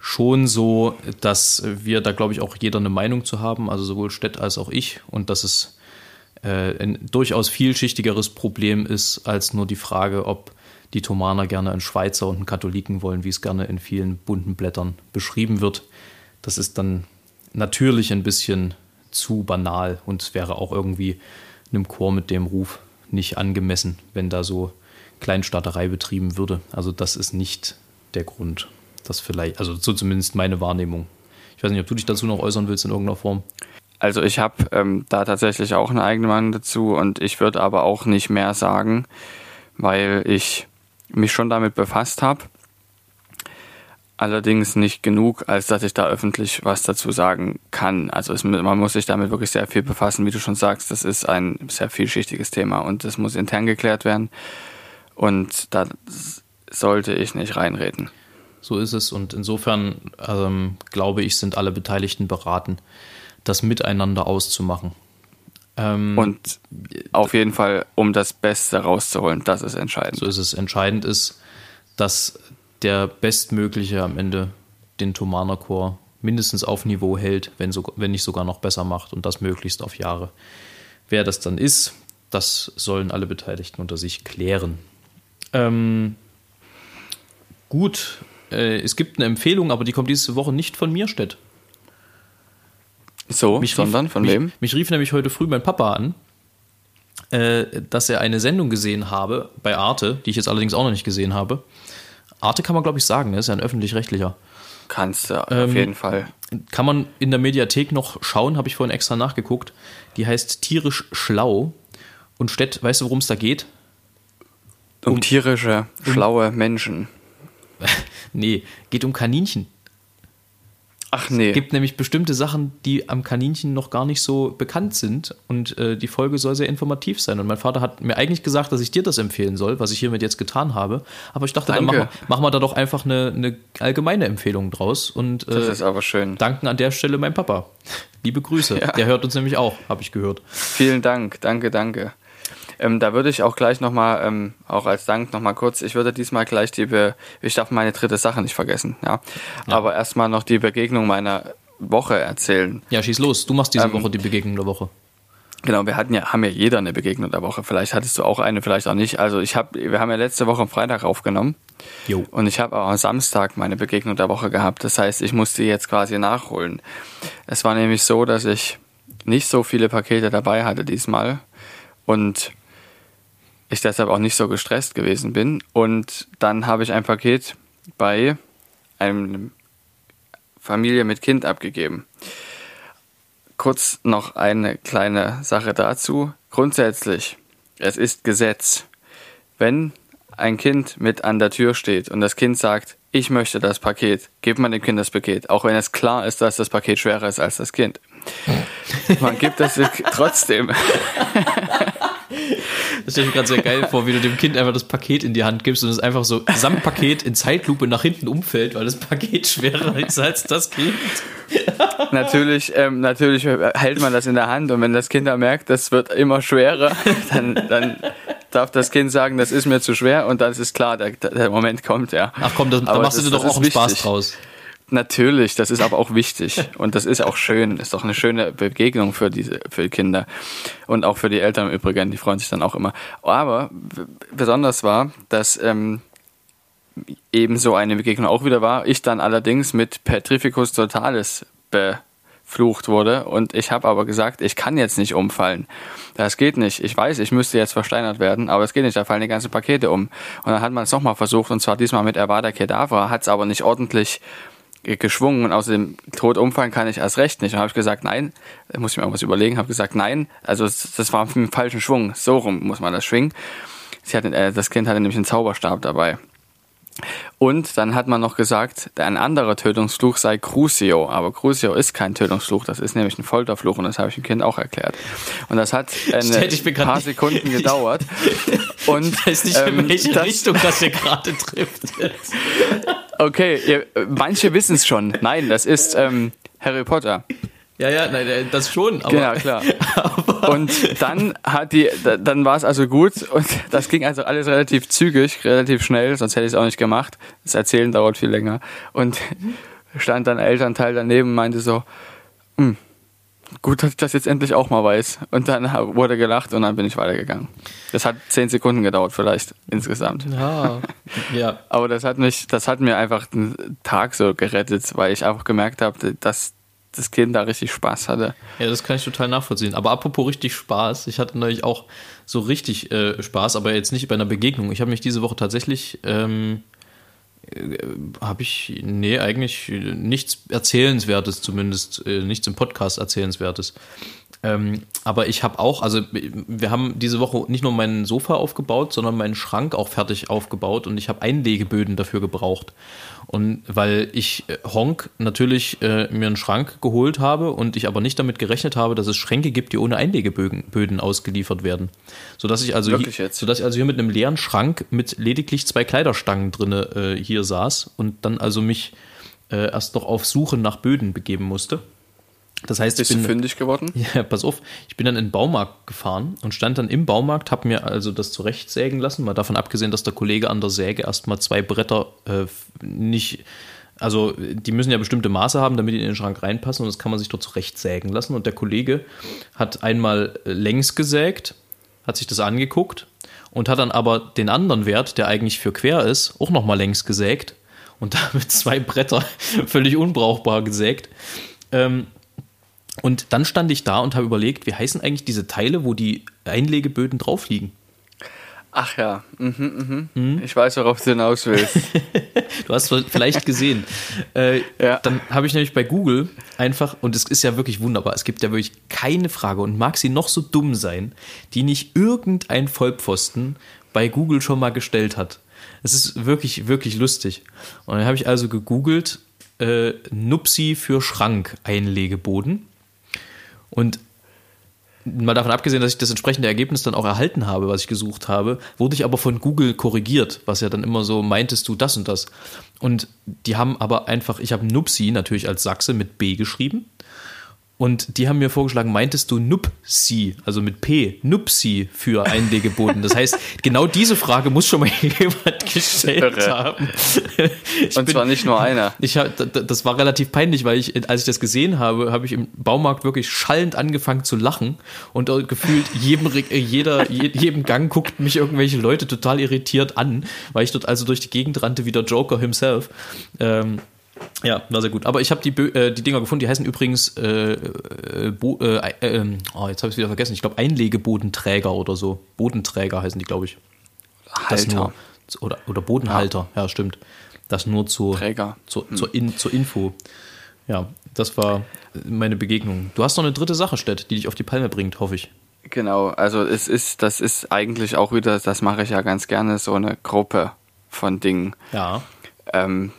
schon so, dass wir da, glaube ich, auch jeder eine Meinung zu haben, also sowohl Stett als auch ich, und dass es äh, ein durchaus vielschichtigeres Problem ist als nur die Frage, ob die Thomaner gerne einen Schweizer und einen Katholiken wollen, wie es gerne in vielen bunten Blättern beschrieben wird. Das ist dann natürlich ein bisschen zu banal und wäre auch irgendwie einem Chor mit dem Ruf nicht angemessen, wenn da so Kleinstaaterei betrieben würde. Also das ist nicht der Grund. Das vielleicht, also so zumindest meine Wahrnehmung. Ich weiß nicht, ob du dich dazu noch äußern willst in irgendeiner Form. Also ich habe ähm, da tatsächlich auch eine eigene Meinung dazu und ich würde aber auch nicht mehr sagen, weil ich mich schon damit befasst habe. Allerdings nicht genug, als dass ich da öffentlich was dazu sagen kann. Also es, man muss sich damit wirklich sehr viel befassen, wie du schon sagst. Das ist ein sehr vielschichtiges Thema und das muss intern geklärt werden. Und da sollte ich nicht reinreden. So ist es. Und insofern ähm, glaube ich, sind alle Beteiligten beraten, das miteinander auszumachen. Ähm, und auf jeden Fall, um das Beste rauszuholen, das ist entscheidend. So ist es. Entscheidend ist, dass der Bestmögliche am Ende den Thomaner Chor mindestens auf Niveau hält, wenn, so, wenn nicht sogar noch besser macht und das möglichst auf Jahre. Wer das dann ist, das sollen alle Beteiligten unter sich klären. Ähm, gut, äh, es gibt eine Empfehlung, aber die kommt diese Woche nicht von mir, Stett. So, mich sondern rief, von mich, wem? Mich rief nämlich heute früh mein Papa an, äh, dass er eine Sendung gesehen habe bei Arte, die ich jetzt allerdings auch noch nicht gesehen habe. Arte kann man, glaube ich, sagen, ne? ist ja ein öffentlich-rechtlicher. Kannst du, ähm, auf jeden Fall. Kann man in der Mediathek noch schauen, habe ich vorhin extra nachgeguckt. Die heißt Tierisch Schlau. Und Stett, weißt du, worum es da geht? Um, um tierische, um, schlaue Menschen. nee, geht um Kaninchen. Ach nee. Es gibt nämlich bestimmte Sachen, die am Kaninchen noch gar nicht so bekannt sind und äh, die Folge soll sehr informativ sein. Und mein Vater hat mir eigentlich gesagt, dass ich dir das empfehlen soll, was ich hiermit jetzt getan habe. Aber ich dachte, Danke. dann machen, wir da doch einfach eine, eine allgemeine Empfehlung draus. Und, äh, das ist aber schön. Danken an der Stelle mein Papa. Liebe Grüße. Ja. Der hört uns nämlich auch, habe ich gehört. Vielen Dank. Danke, danke. Ähm, da würde ich auch gleich nochmal, ähm, auch als Dank nochmal kurz, ich würde diesmal gleich die, Be ich darf meine dritte Sache nicht vergessen, ja. ja. Aber erstmal noch die Begegnung meiner Woche erzählen. Ja, schieß los. Du machst diese ähm, Woche die Begegnung der Woche. Genau, wir hatten ja, haben ja jeder eine Begegnung der Woche. Vielleicht hattest du auch eine, vielleicht auch nicht. Also ich habe, wir haben ja letzte Woche am Freitag aufgenommen. Jo. Und ich habe auch am Samstag meine Begegnung der Woche gehabt. Das heißt, ich musste jetzt quasi nachholen. Es war nämlich so, dass ich nicht so viele Pakete dabei hatte diesmal. Und ich deshalb auch nicht so gestresst gewesen bin. Und dann habe ich ein Paket bei einem Familie mit Kind abgegeben. Kurz noch eine kleine Sache dazu. Grundsätzlich, es ist Gesetz, wenn ein Kind mit an der Tür steht und das Kind sagt, ich möchte das Paket, gibt man dem Kind das Paket, auch wenn es klar ist, dass das Paket schwerer ist als das Kind. Man gibt das trotzdem. Das stelle ich mir gerade sehr geil vor, wie du dem Kind einfach das Paket in die Hand gibst und es einfach so Gesamtpaket in Zeitlupe nach hinten umfällt, weil das Paket schwerer ist als das Kind. natürlich, ähm, natürlich hält man das in der Hand und wenn das Kind da merkt, das wird immer schwerer, dann, dann darf das Kind sagen, das ist mir zu schwer und dann ist klar, der, der Moment kommt, ja. Ach komm, das, da machst du dir doch auch einen Spaß draus. Natürlich, das ist aber auch wichtig und das ist auch schön. Ist doch eine schöne Begegnung für diese für die Kinder und auch für die Eltern im Übrigen. Die freuen sich dann auch immer. Aber besonders war, dass ähm, ebenso eine Begegnung auch wieder war. Ich dann allerdings mit Petrificus totalis beflucht wurde und ich habe aber gesagt, ich kann jetzt nicht umfallen. Das geht nicht. Ich weiß, ich müsste jetzt versteinert werden, aber es geht nicht. Da fallen die ganzen Pakete um. Und dann hat man es nochmal versucht und zwar diesmal mit Avada Kedavra, hat es aber nicht ordentlich geschwungen und außerdem tot umfallen kann ich erst recht nicht. Und habe ich gesagt, nein, da muss ich mir irgendwas überlegen, habe gesagt, nein, also das war im falschen Schwung, so rum muss man das schwingen. Sie hatte, äh, das Kind hatte nämlich einen Zauberstab dabei. Und dann hat man noch gesagt, ein anderer Tötungsfluch sei Crucio. Aber Crucio ist kein Tötungsfluch, das ist nämlich ein Folterfluch und das habe ich dem Kind auch erklärt. Und das hat ein paar Sekunden gedauert. Und, ich weiß nicht, in ähm, welche das, Richtung das hier gerade trifft. okay, ihr, manche wissen es schon. Nein, das ist ähm, Harry Potter. Ja, ja, nein, äh, das schon. Aber, ja, klar. und dann hat die, dann war es also gut und das ging also alles relativ zügig, relativ schnell, sonst hätte ich es auch nicht gemacht. Das Erzählen dauert viel länger. Und stand dann Elternteil daneben und meinte so, hm, gut, dass ich das jetzt endlich auch mal weiß. Und dann wurde gelacht und dann bin ich weitergegangen. Das hat zehn Sekunden gedauert, vielleicht insgesamt. Ja, ja. Aber das hat mich, das hat mir einfach den Tag so gerettet, weil ich einfach gemerkt habe, dass das Kind da richtig Spaß hatte. Ja, das kann ich total nachvollziehen. Aber apropos richtig Spaß, ich hatte natürlich auch so richtig äh, Spaß, aber jetzt nicht bei einer Begegnung. Ich habe mich diese Woche tatsächlich ähm, äh, habe ich, nee, eigentlich nichts Erzählenswertes, zumindest äh, nichts im Podcast Erzählenswertes. Ähm, aber ich habe auch, also wir haben diese Woche nicht nur meinen Sofa aufgebaut, sondern meinen Schrank auch fertig aufgebaut und ich habe Einlegeböden dafür gebraucht. Und weil ich äh, Honk natürlich äh, mir einen Schrank geholt habe und ich aber nicht damit gerechnet habe, dass es Schränke gibt, die ohne Einlegeböden ausgeliefert werden. Sodass ich also, hier, sodass ich also hier mit einem leeren Schrank mit lediglich zwei Kleiderstangen drin äh, hier saß und dann also mich äh, erst noch auf Suche nach Böden begeben musste. Das heißt, Bist ich bin du fündig geworden? Ja, pass auf. Ich bin dann in den Baumarkt gefahren und stand dann im Baumarkt, habe mir also das zurechtsägen lassen, mal davon abgesehen, dass der Kollege an der Säge erstmal zwei Bretter äh, nicht, also die müssen ja bestimmte Maße haben, damit die in den Schrank reinpassen und das kann man sich dort zurechtsägen lassen. Und der Kollege hat einmal längs gesägt, hat sich das angeguckt und hat dann aber den anderen Wert, der eigentlich für quer ist, auch nochmal längs gesägt und damit zwei Bretter völlig unbrauchbar gesägt. Ähm, und dann stand ich da und habe überlegt, wie heißen eigentlich diese Teile, wo die Einlegeböden drauf liegen? Ach ja, mhm, mhm. Mhm. ich weiß, worauf du hinaus willst. du hast vielleicht gesehen. Äh, ja. Dann habe ich nämlich bei Google einfach, und es ist ja wirklich wunderbar, es gibt ja wirklich keine Frage und mag sie noch so dumm sein, die nicht irgendein Vollpfosten bei Google schon mal gestellt hat. Es ist wirklich, wirklich lustig. Und dann habe ich also gegoogelt, äh, Nupsi für Schrank Einlegeboden. Und mal davon abgesehen, dass ich das entsprechende Ergebnis dann auch erhalten habe, was ich gesucht habe, wurde ich aber von Google korrigiert, was ja dann immer so meintest du das und das. Und die haben aber einfach, ich habe Nupsi natürlich als Sachse mit B geschrieben und die haben mir vorgeschlagen, meintest du Nupsi, also mit P, Nupsi für Einlegeboden. Das heißt, genau diese Frage muss schon mal jemand gestellt Irre. haben. Ich Und bin, zwar nicht nur einer. Ich, das war relativ peinlich, weil ich, als ich das gesehen habe, habe ich im Baumarkt wirklich schallend angefangen zu lachen und gefühlt jedem, jeder, jedem Gang guckten mich irgendwelche Leute total irritiert an, weil ich dort also durch die Gegend rannte wie der Joker himself. Ähm, ja, war sehr gut. Aber ich habe die, äh, die Dinger gefunden, die heißen übrigens, äh, äh, äh, äh oh, jetzt habe ich es wieder vergessen, ich glaube Einlegebodenträger oder so. Bodenträger heißen die, glaube ich. Halter. Nur, oder, oder Bodenhalter, ja. ja. stimmt. Das nur zur, Träger. Zur, hm. zur, in, zur Info. Ja, das war meine Begegnung. Du hast noch eine dritte Sache, Stett, die dich auf die Palme bringt, hoffe ich. Genau, also es ist, das ist eigentlich auch wieder, das mache ich ja ganz gerne, so eine Gruppe von Dingen. Ja. Ähm,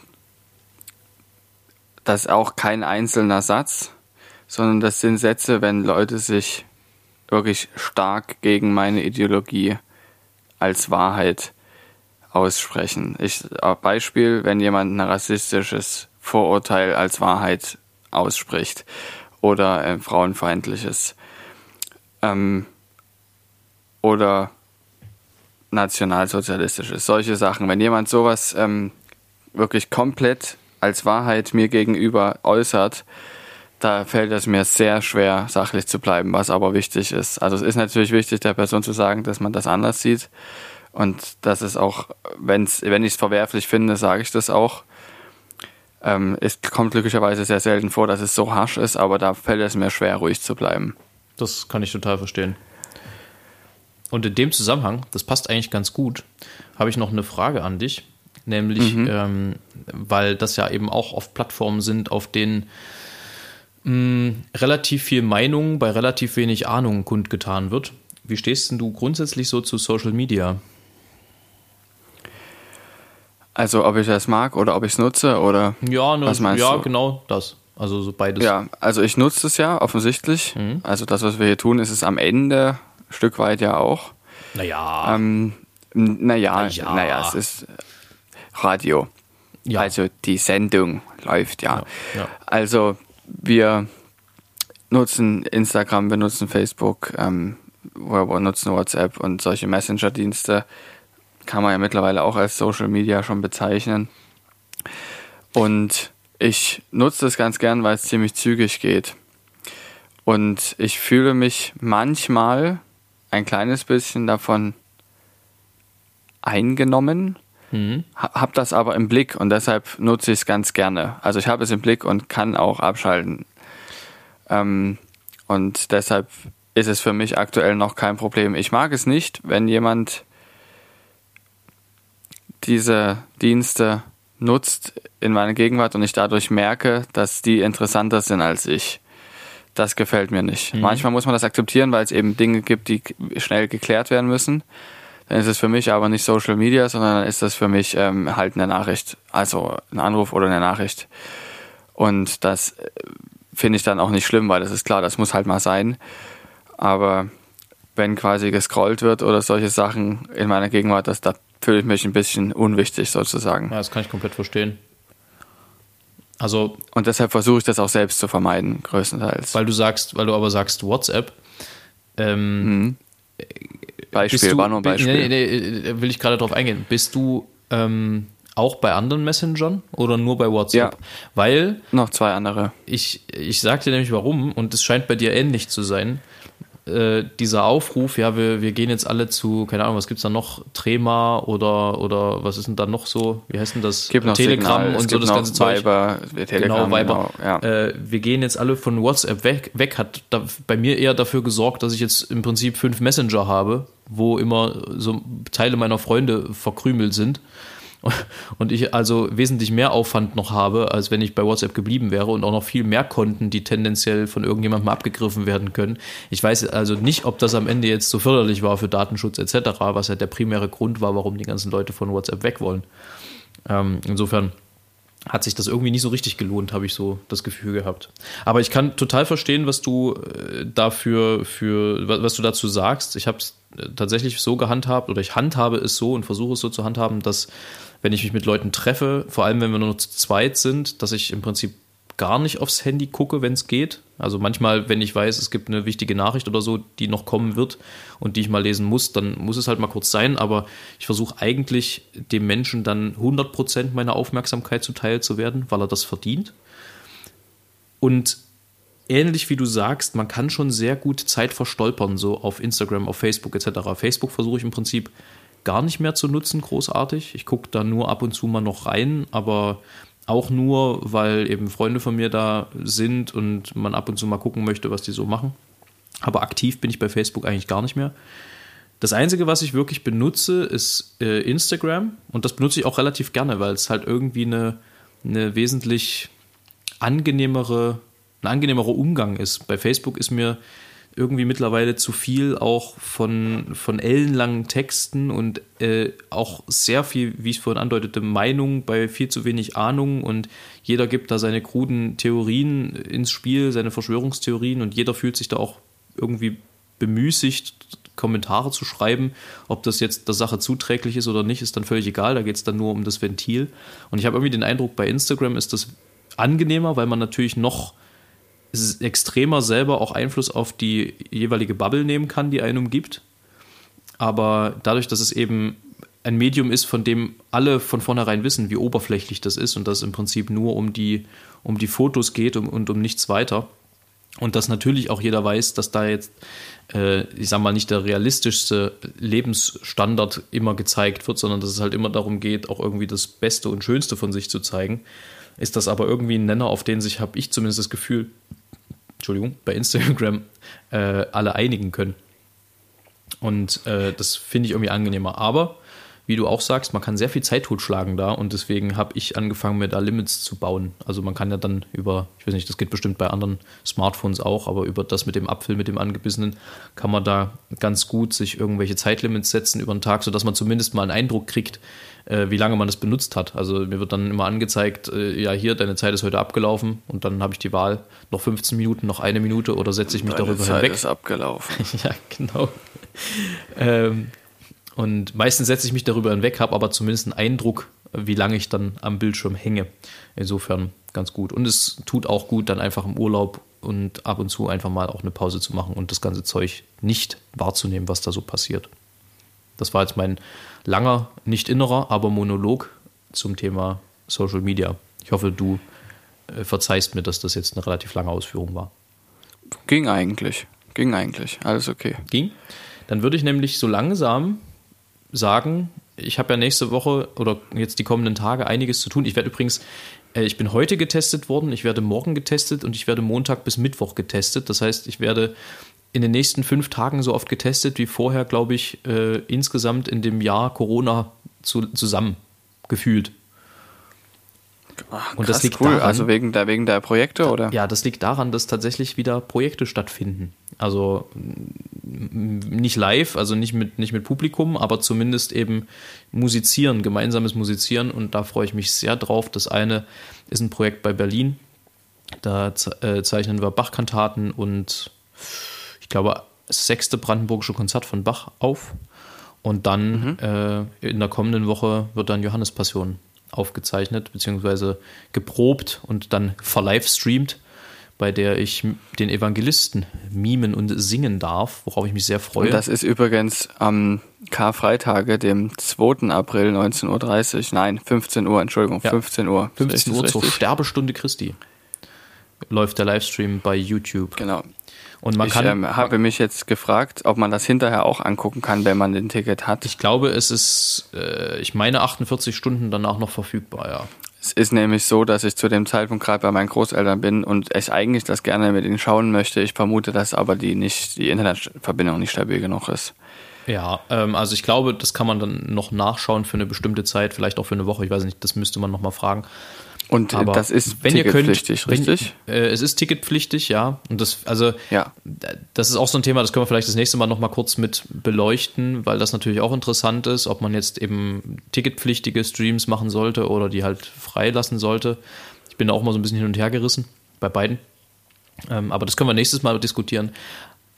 das ist auch kein einzelner Satz, sondern das sind Sätze, wenn Leute sich wirklich stark gegen meine Ideologie als Wahrheit aussprechen. Ich, Beispiel, wenn jemand ein rassistisches Vorurteil als Wahrheit ausspricht oder ein frauenfeindliches ähm, oder nationalsozialistisches, solche Sachen. Wenn jemand sowas ähm, wirklich komplett als Wahrheit mir gegenüber äußert, da fällt es mir sehr schwer, sachlich zu bleiben, was aber wichtig ist. Also es ist natürlich wichtig, der Person zu sagen, dass man das anders sieht. Und das ist auch, wenn's, wenn ich es verwerflich finde, sage ich das auch. Ähm, es kommt glücklicherweise sehr selten vor, dass es so harsch ist, aber da fällt es mir schwer, ruhig zu bleiben. Das kann ich total verstehen. Und in dem Zusammenhang, das passt eigentlich ganz gut, habe ich noch eine Frage an dich nämlich mhm. ähm, weil das ja eben auch oft Plattformen sind, auf denen mh, mm, relativ viel Meinung bei relativ wenig Ahnung kundgetan wird. Wie stehst denn du grundsätzlich so zu Social Media? Also ob ich das mag oder ob ich es nutze oder ja, ne, was meinst ja, du? genau das. Also so beides. Ja, also ich nutze es ja offensichtlich. Mhm. Also das, was wir hier tun, ist es am Ende ein Stück weit ja auch. Naja. Ähm, naja, naja, naja, es ist Radio. Ja. Also die Sendung läuft ja. ja, ja. Also wir nutzen Instagram, wir nutzen Facebook, ähm, wir nutzen WhatsApp und solche Messenger-Dienste kann man ja mittlerweile auch als Social Media schon bezeichnen. Und ich nutze das ganz gern, weil es ziemlich zügig geht. Und ich fühle mich manchmal ein kleines bisschen davon eingenommen, mhm. habe das aber im Blick und deshalb nutze ich es ganz gerne. Also ich habe es im Blick und kann auch abschalten. Ähm, und deshalb ist es für mich aktuell noch kein Problem. Ich mag es nicht, wenn jemand diese Dienste nutzt in meiner Gegenwart und ich dadurch merke, dass die interessanter sind als ich. Das gefällt mir nicht. Mhm. Manchmal muss man das akzeptieren, weil es eben Dinge gibt, die schnell geklärt werden müssen. Dann ist es für mich aber nicht Social Media, sondern dann ist das für mich ähm, halt eine Nachricht. Also ein Anruf oder eine Nachricht. Und das äh, finde ich dann auch nicht schlimm, weil das ist klar, das muss halt mal sein. Aber wenn quasi gescrollt wird oder solche Sachen in meiner Gegenwart, das, da fühle ich mich ein bisschen unwichtig sozusagen. Ja, das kann ich komplett verstehen. Also und deshalb versuche ich das auch selbst zu vermeiden, größtenteils. Weil du sagst, weil du aber sagst WhatsApp. Ähm, mhm. Beispiel, du, war nur ein Beispiel. Nee, nee, nee, will ich gerade darauf eingehen. Bist du ähm, auch bei anderen Messengern oder nur bei WhatsApp? Ja. Weil. Noch zwei andere. Ich, ich sag dir nämlich warum und es scheint bei dir ähnlich zu sein äh, dieser Aufruf, ja, wir, wir gehen jetzt alle zu, keine Ahnung, was gibt es da noch, Trema oder, oder was ist denn da noch so, wie heißt denn das? Gibt Telegram Signal. und so das ganze Zeug. Viber, Telegram, genau, Viber. Genau, ja. äh, wir gehen jetzt alle von WhatsApp weg, weg hat da, bei mir eher dafür gesorgt, dass ich jetzt im Prinzip fünf Messenger habe, wo immer so Teile meiner Freunde verkrümelt sind und ich also wesentlich mehr Aufwand noch habe, als wenn ich bei WhatsApp geblieben wäre und auch noch viel mehr Konten, die tendenziell von irgendjemandem abgegriffen werden können. Ich weiß also nicht, ob das am Ende jetzt so förderlich war für Datenschutz etc., was ja der primäre Grund war, warum die ganzen Leute von WhatsApp weg wollen. Ähm, insofern hat sich das irgendwie nicht so richtig gelohnt, habe ich so das Gefühl gehabt. Aber ich kann total verstehen, was du äh, dafür für was du dazu sagst. Ich habe es äh, tatsächlich so gehandhabt oder ich handhabe es so und versuche es so zu handhaben, dass wenn ich mich mit Leuten treffe, vor allem wenn wir nur zu zweit sind, dass ich im Prinzip gar nicht aufs Handy gucke, wenn es geht. Also manchmal, wenn ich weiß, es gibt eine wichtige Nachricht oder so, die noch kommen wird und die ich mal lesen muss, dann muss es halt mal kurz sein. Aber ich versuche eigentlich dem Menschen dann 100% meiner Aufmerksamkeit zuteil zu werden, weil er das verdient. Und ähnlich wie du sagst, man kann schon sehr gut Zeit verstolpern, so auf Instagram, auf Facebook etc. Facebook versuche ich im Prinzip gar nicht mehr zu nutzen, großartig. Ich gucke da nur ab und zu mal noch rein, aber auch nur, weil eben Freunde von mir da sind und man ab und zu mal gucken möchte, was die so machen. Aber aktiv bin ich bei Facebook eigentlich gar nicht mehr. Das Einzige, was ich wirklich benutze, ist äh, Instagram. Und das benutze ich auch relativ gerne, weil es halt irgendwie eine, eine wesentlich angenehmere, ein angenehmerer Umgang ist. Bei Facebook ist mir irgendwie mittlerweile zu viel auch von, von ellenlangen Texten und äh, auch sehr viel, wie ich vorhin andeutete, Meinung bei viel zu wenig Ahnung und jeder gibt da seine kruden Theorien ins Spiel, seine Verschwörungstheorien und jeder fühlt sich da auch irgendwie bemüßigt, Kommentare zu schreiben. Ob das jetzt der Sache zuträglich ist oder nicht, ist dann völlig egal. Da geht es dann nur um das Ventil. Und ich habe irgendwie den Eindruck, bei Instagram ist das angenehmer, weil man natürlich noch extremer selber auch Einfluss auf die jeweilige Bubble nehmen kann, die einen umgibt. Aber dadurch, dass es eben ein Medium ist, von dem alle von vornherein wissen, wie oberflächlich das ist und dass es im Prinzip nur um die, um die Fotos geht und, und um nichts weiter. Und dass natürlich auch jeder weiß, dass da jetzt, äh, ich sag mal, nicht der realistischste Lebensstandard immer gezeigt wird, sondern dass es halt immer darum geht, auch irgendwie das Beste und Schönste von sich zu zeigen. Ist das aber irgendwie ein Nenner, auf den sich, habe ich zumindest das Gefühl, Entschuldigung, bei Instagram äh, alle einigen können. Und äh, das finde ich irgendwie angenehmer. Aber wie du auch sagst, man kann sehr viel Zeit totschlagen da und deswegen habe ich angefangen, mir da Limits zu bauen. Also man kann ja dann über, ich weiß nicht, das geht bestimmt bei anderen Smartphones auch, aber über das mit dem Apfel, mit dem angebissenen, kann man da ganz gut sich irgendwelche Zeitlimits setzen über den Tag, sodass man zumindest mal einen Eindruck kriegt, äh, wie lange man das benutzt hat. Also mir wird dann immer angezeigt, äh, ja hier, deine Zeit ist heute abgelaufen und dann habe ich die Wahl, noch 15 Minuten, noch eine Minute oder setze ich mich deine darüber Zeit hinweg. ist abgelaufen. ja, genau. ähm, und meistens setze ich mich darüber hinweg, habe aber zumindest einen Eindruck, wie lange ich dann am Bildschirm hänge. Insofern ganz gut. Und es tut auch gut, dann einfach im Urlaub und ab und zu einfach mal auch eine Pause zu machen und das ganze Zeug nicht wahrzunehmen, was da so passiert. Das war jetzt mein langer, nicht innerer, aber Monolog zum Thema Social Media. Ich hoffe, du äh, verzeihst mir, dass das jetzt eine relativ lange Ausführung war. Ging eigentlich. Ging eigentlich. Alles okay. Ging? Dann würde ich nämlich so langsam sagen, ich habe ja nächste Woche oder jetzt die kommenden Tage einiges zu tun. Ich werde übrigens, äh, ich bin heute getestet worden, ich werde morgen getestet und ich werde Montag bis Mittwoch getestet. Das heißt, ich werde in den nächsten fünf Tagen so oft getestet wie vorher, glaube ich, äh, insgesamt in dem Jahr Corona zu, zusammen gefühlt. Ach, und das liegt cool. daran, also wegen der, wegen der Projekte, oder? Ja, das liegt daran, dass tatsächlich wieder Projekte stattfinden. Also nicht live, also nicht mit, nicht mit Publikum, aber zumindest eben musizieren, gemeinsames Musizieren. Und da freue ich mich sehr drauf. Das eine ist ein Projekt bei Berlin. Da äh, zeichnen wir Bach-Kantaten und ich glaube, das sechste brandenburgische Konzert von Bach auf. Und dann mhm. äh, in der kommenden Woche wird dann Johannes Passion aufgezeichnet bzw. geprobt und dann verlivestreamt, bei der ich den Evangelisten mimen und singen darf, worauf ich mich sehr freue. Und das ist übrigens am Karfreitage, dem 2. April 19.30 Uhr, nein, 15 Uhr, Entschuldigung, ja, 15 Uhr. 15 Uhr zur Sterbestunde Christi läuft der Livestream bei YouTube. Genau. Und man ich kann, ähm, habe mich jetzt gefragt, ob man das hinterher auch angucken kann, wenn man den Ticket hat. Ich glaube, es ist, äh, ich meine, 48 Stunden danach noch verfügbar, ja. Es ist nämlich so, dass ich zu dem Zeitpunkt gerade bei meinen Großeltern bin und ich eigentlich das gerne mit ihnen schauen möchte. Ich vermute, dass aber die nicht, die Internetverbindung nicht stabil genug ist. Ja, ähm, also ich glaube, das kann man dann noch nachschauen für eine bestimmte Zeit, vielleicht auch für eine Woche. Ich weiß nicht, das müsste man nochmal fragen. Und Aber das ist wenn ticketpflichtig, könnt, richtig? Wenn, äh, es ist ticketpflichtig, ja. Und das, also, ja. das ist auch so ein Thema, das können wir vielleicht das nächste Mal nochmal kurz mit beleuchten, weil das natürlich auch interessant ist, ob man jetzt eben ticketpflichtige Streams machen sollte oder die halt freilassen sollte. Ich bin da auch mal so ein bisschen hin und her gerissen bei beiden. Ähm, aber das können wir nächstes Mal diskutieren.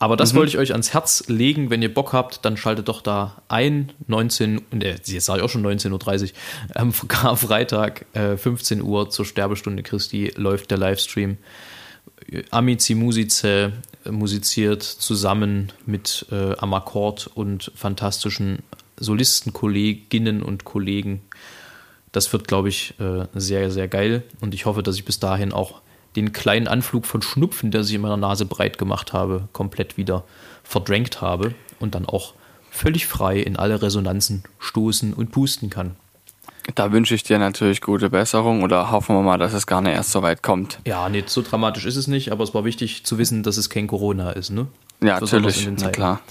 Aber das mhm. wollte ich euch ans Herz legen. Wenn ihr Bock habt, dann schaltet doch da ein. 19, äh, jetzt sage ich auch schon 19.30 Uhr, am Freitag, äh, 15 Uhr zur Sterbestunde Christi läuft der Livestream. Amici Musice musiziert zusammen mit äh, am Akkord und fantastischen Solistenkolleginnen und Kollegen. Das wird, glaube ich, äh, sehr, sehr geil. Und ich hoffe, dass ich bis dahin auch den kleinen Anflug von Schnupfen, der sich in meiner Nase breit gemacht habe, komplett wieder verdrängt habe und dann auch völlig frei in alle Resonanzen stoßen und pusten kann. Da wünsche ich dir natürlich gute Besserung oder hoffen wir mal, dass es gar nicht erst so weit kommt. Ja, nee, so dramatisch ist es nicht, aber es war wichtig zu wissen, dass es kein Corona ist, ne? Ja, natürlich, na klar.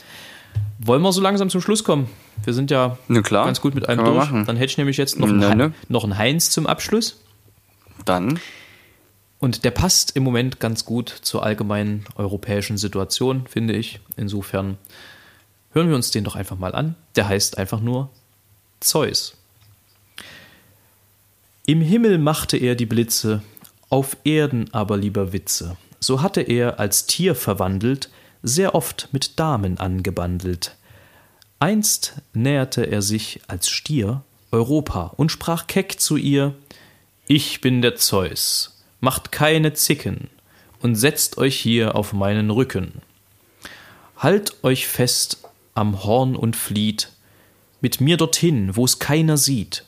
Wollen wir so langsam zum Schluss kommen? Wir sind ja ganz gut mit einem durch. Dann hätte ich nämlich jetzt noch einen, ne. noch einen Heinz zum Abschluss. Dann. Und der passt im Moment ganz gut zur allgemeinen europäischen Situation, finde ich. Insofern hören wir uns den doch einfach mal an. Der heißt einfach nur Zeus. Im Himmel machte er die Blitze, auf Erden aber lieber Witze. So hatte er, als Tier verwandelt, sehr oft mit Damen angebandelt. Einst näherte er sich als Stier Europa und sprach keck zu ihr: Ich bin der Zeus, macht keine Zicken und setzt euch hier auf meinen Rücken. Halt euch fest am Horn und flieht, mit mir dorthin, wo's keiner sieht.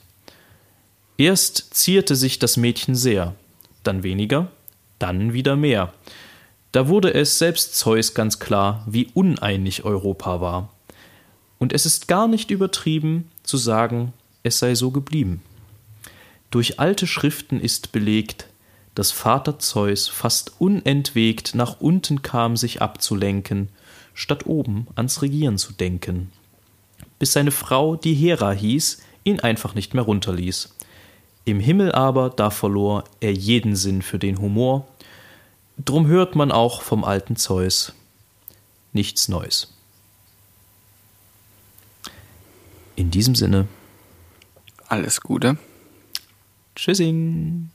Erst zierte sich das Mädchen sehr, dann weniger, dann wieder mehr. Da wurde es selbst Zeus ganz klar, wie uneinig Europa war. Und es ist gar nicht übertrieben zu sagen, es sei so geblieben. Durch alte Schriften ist belegt, dass Vater Zeus fast unentwegt nach unten kam, sich abzulenken, statt oben ans Regieren zu denken. Bis seine Frau, die Hera hieß, ihn einfach nicht mehr runterließ. Im Himmel aber, da verlor er jeden Sinn für den Humor. Drum hört man auch vom alten Zeus nichts Neues. In diesem Sinne. Alles Gute. Tschüssing.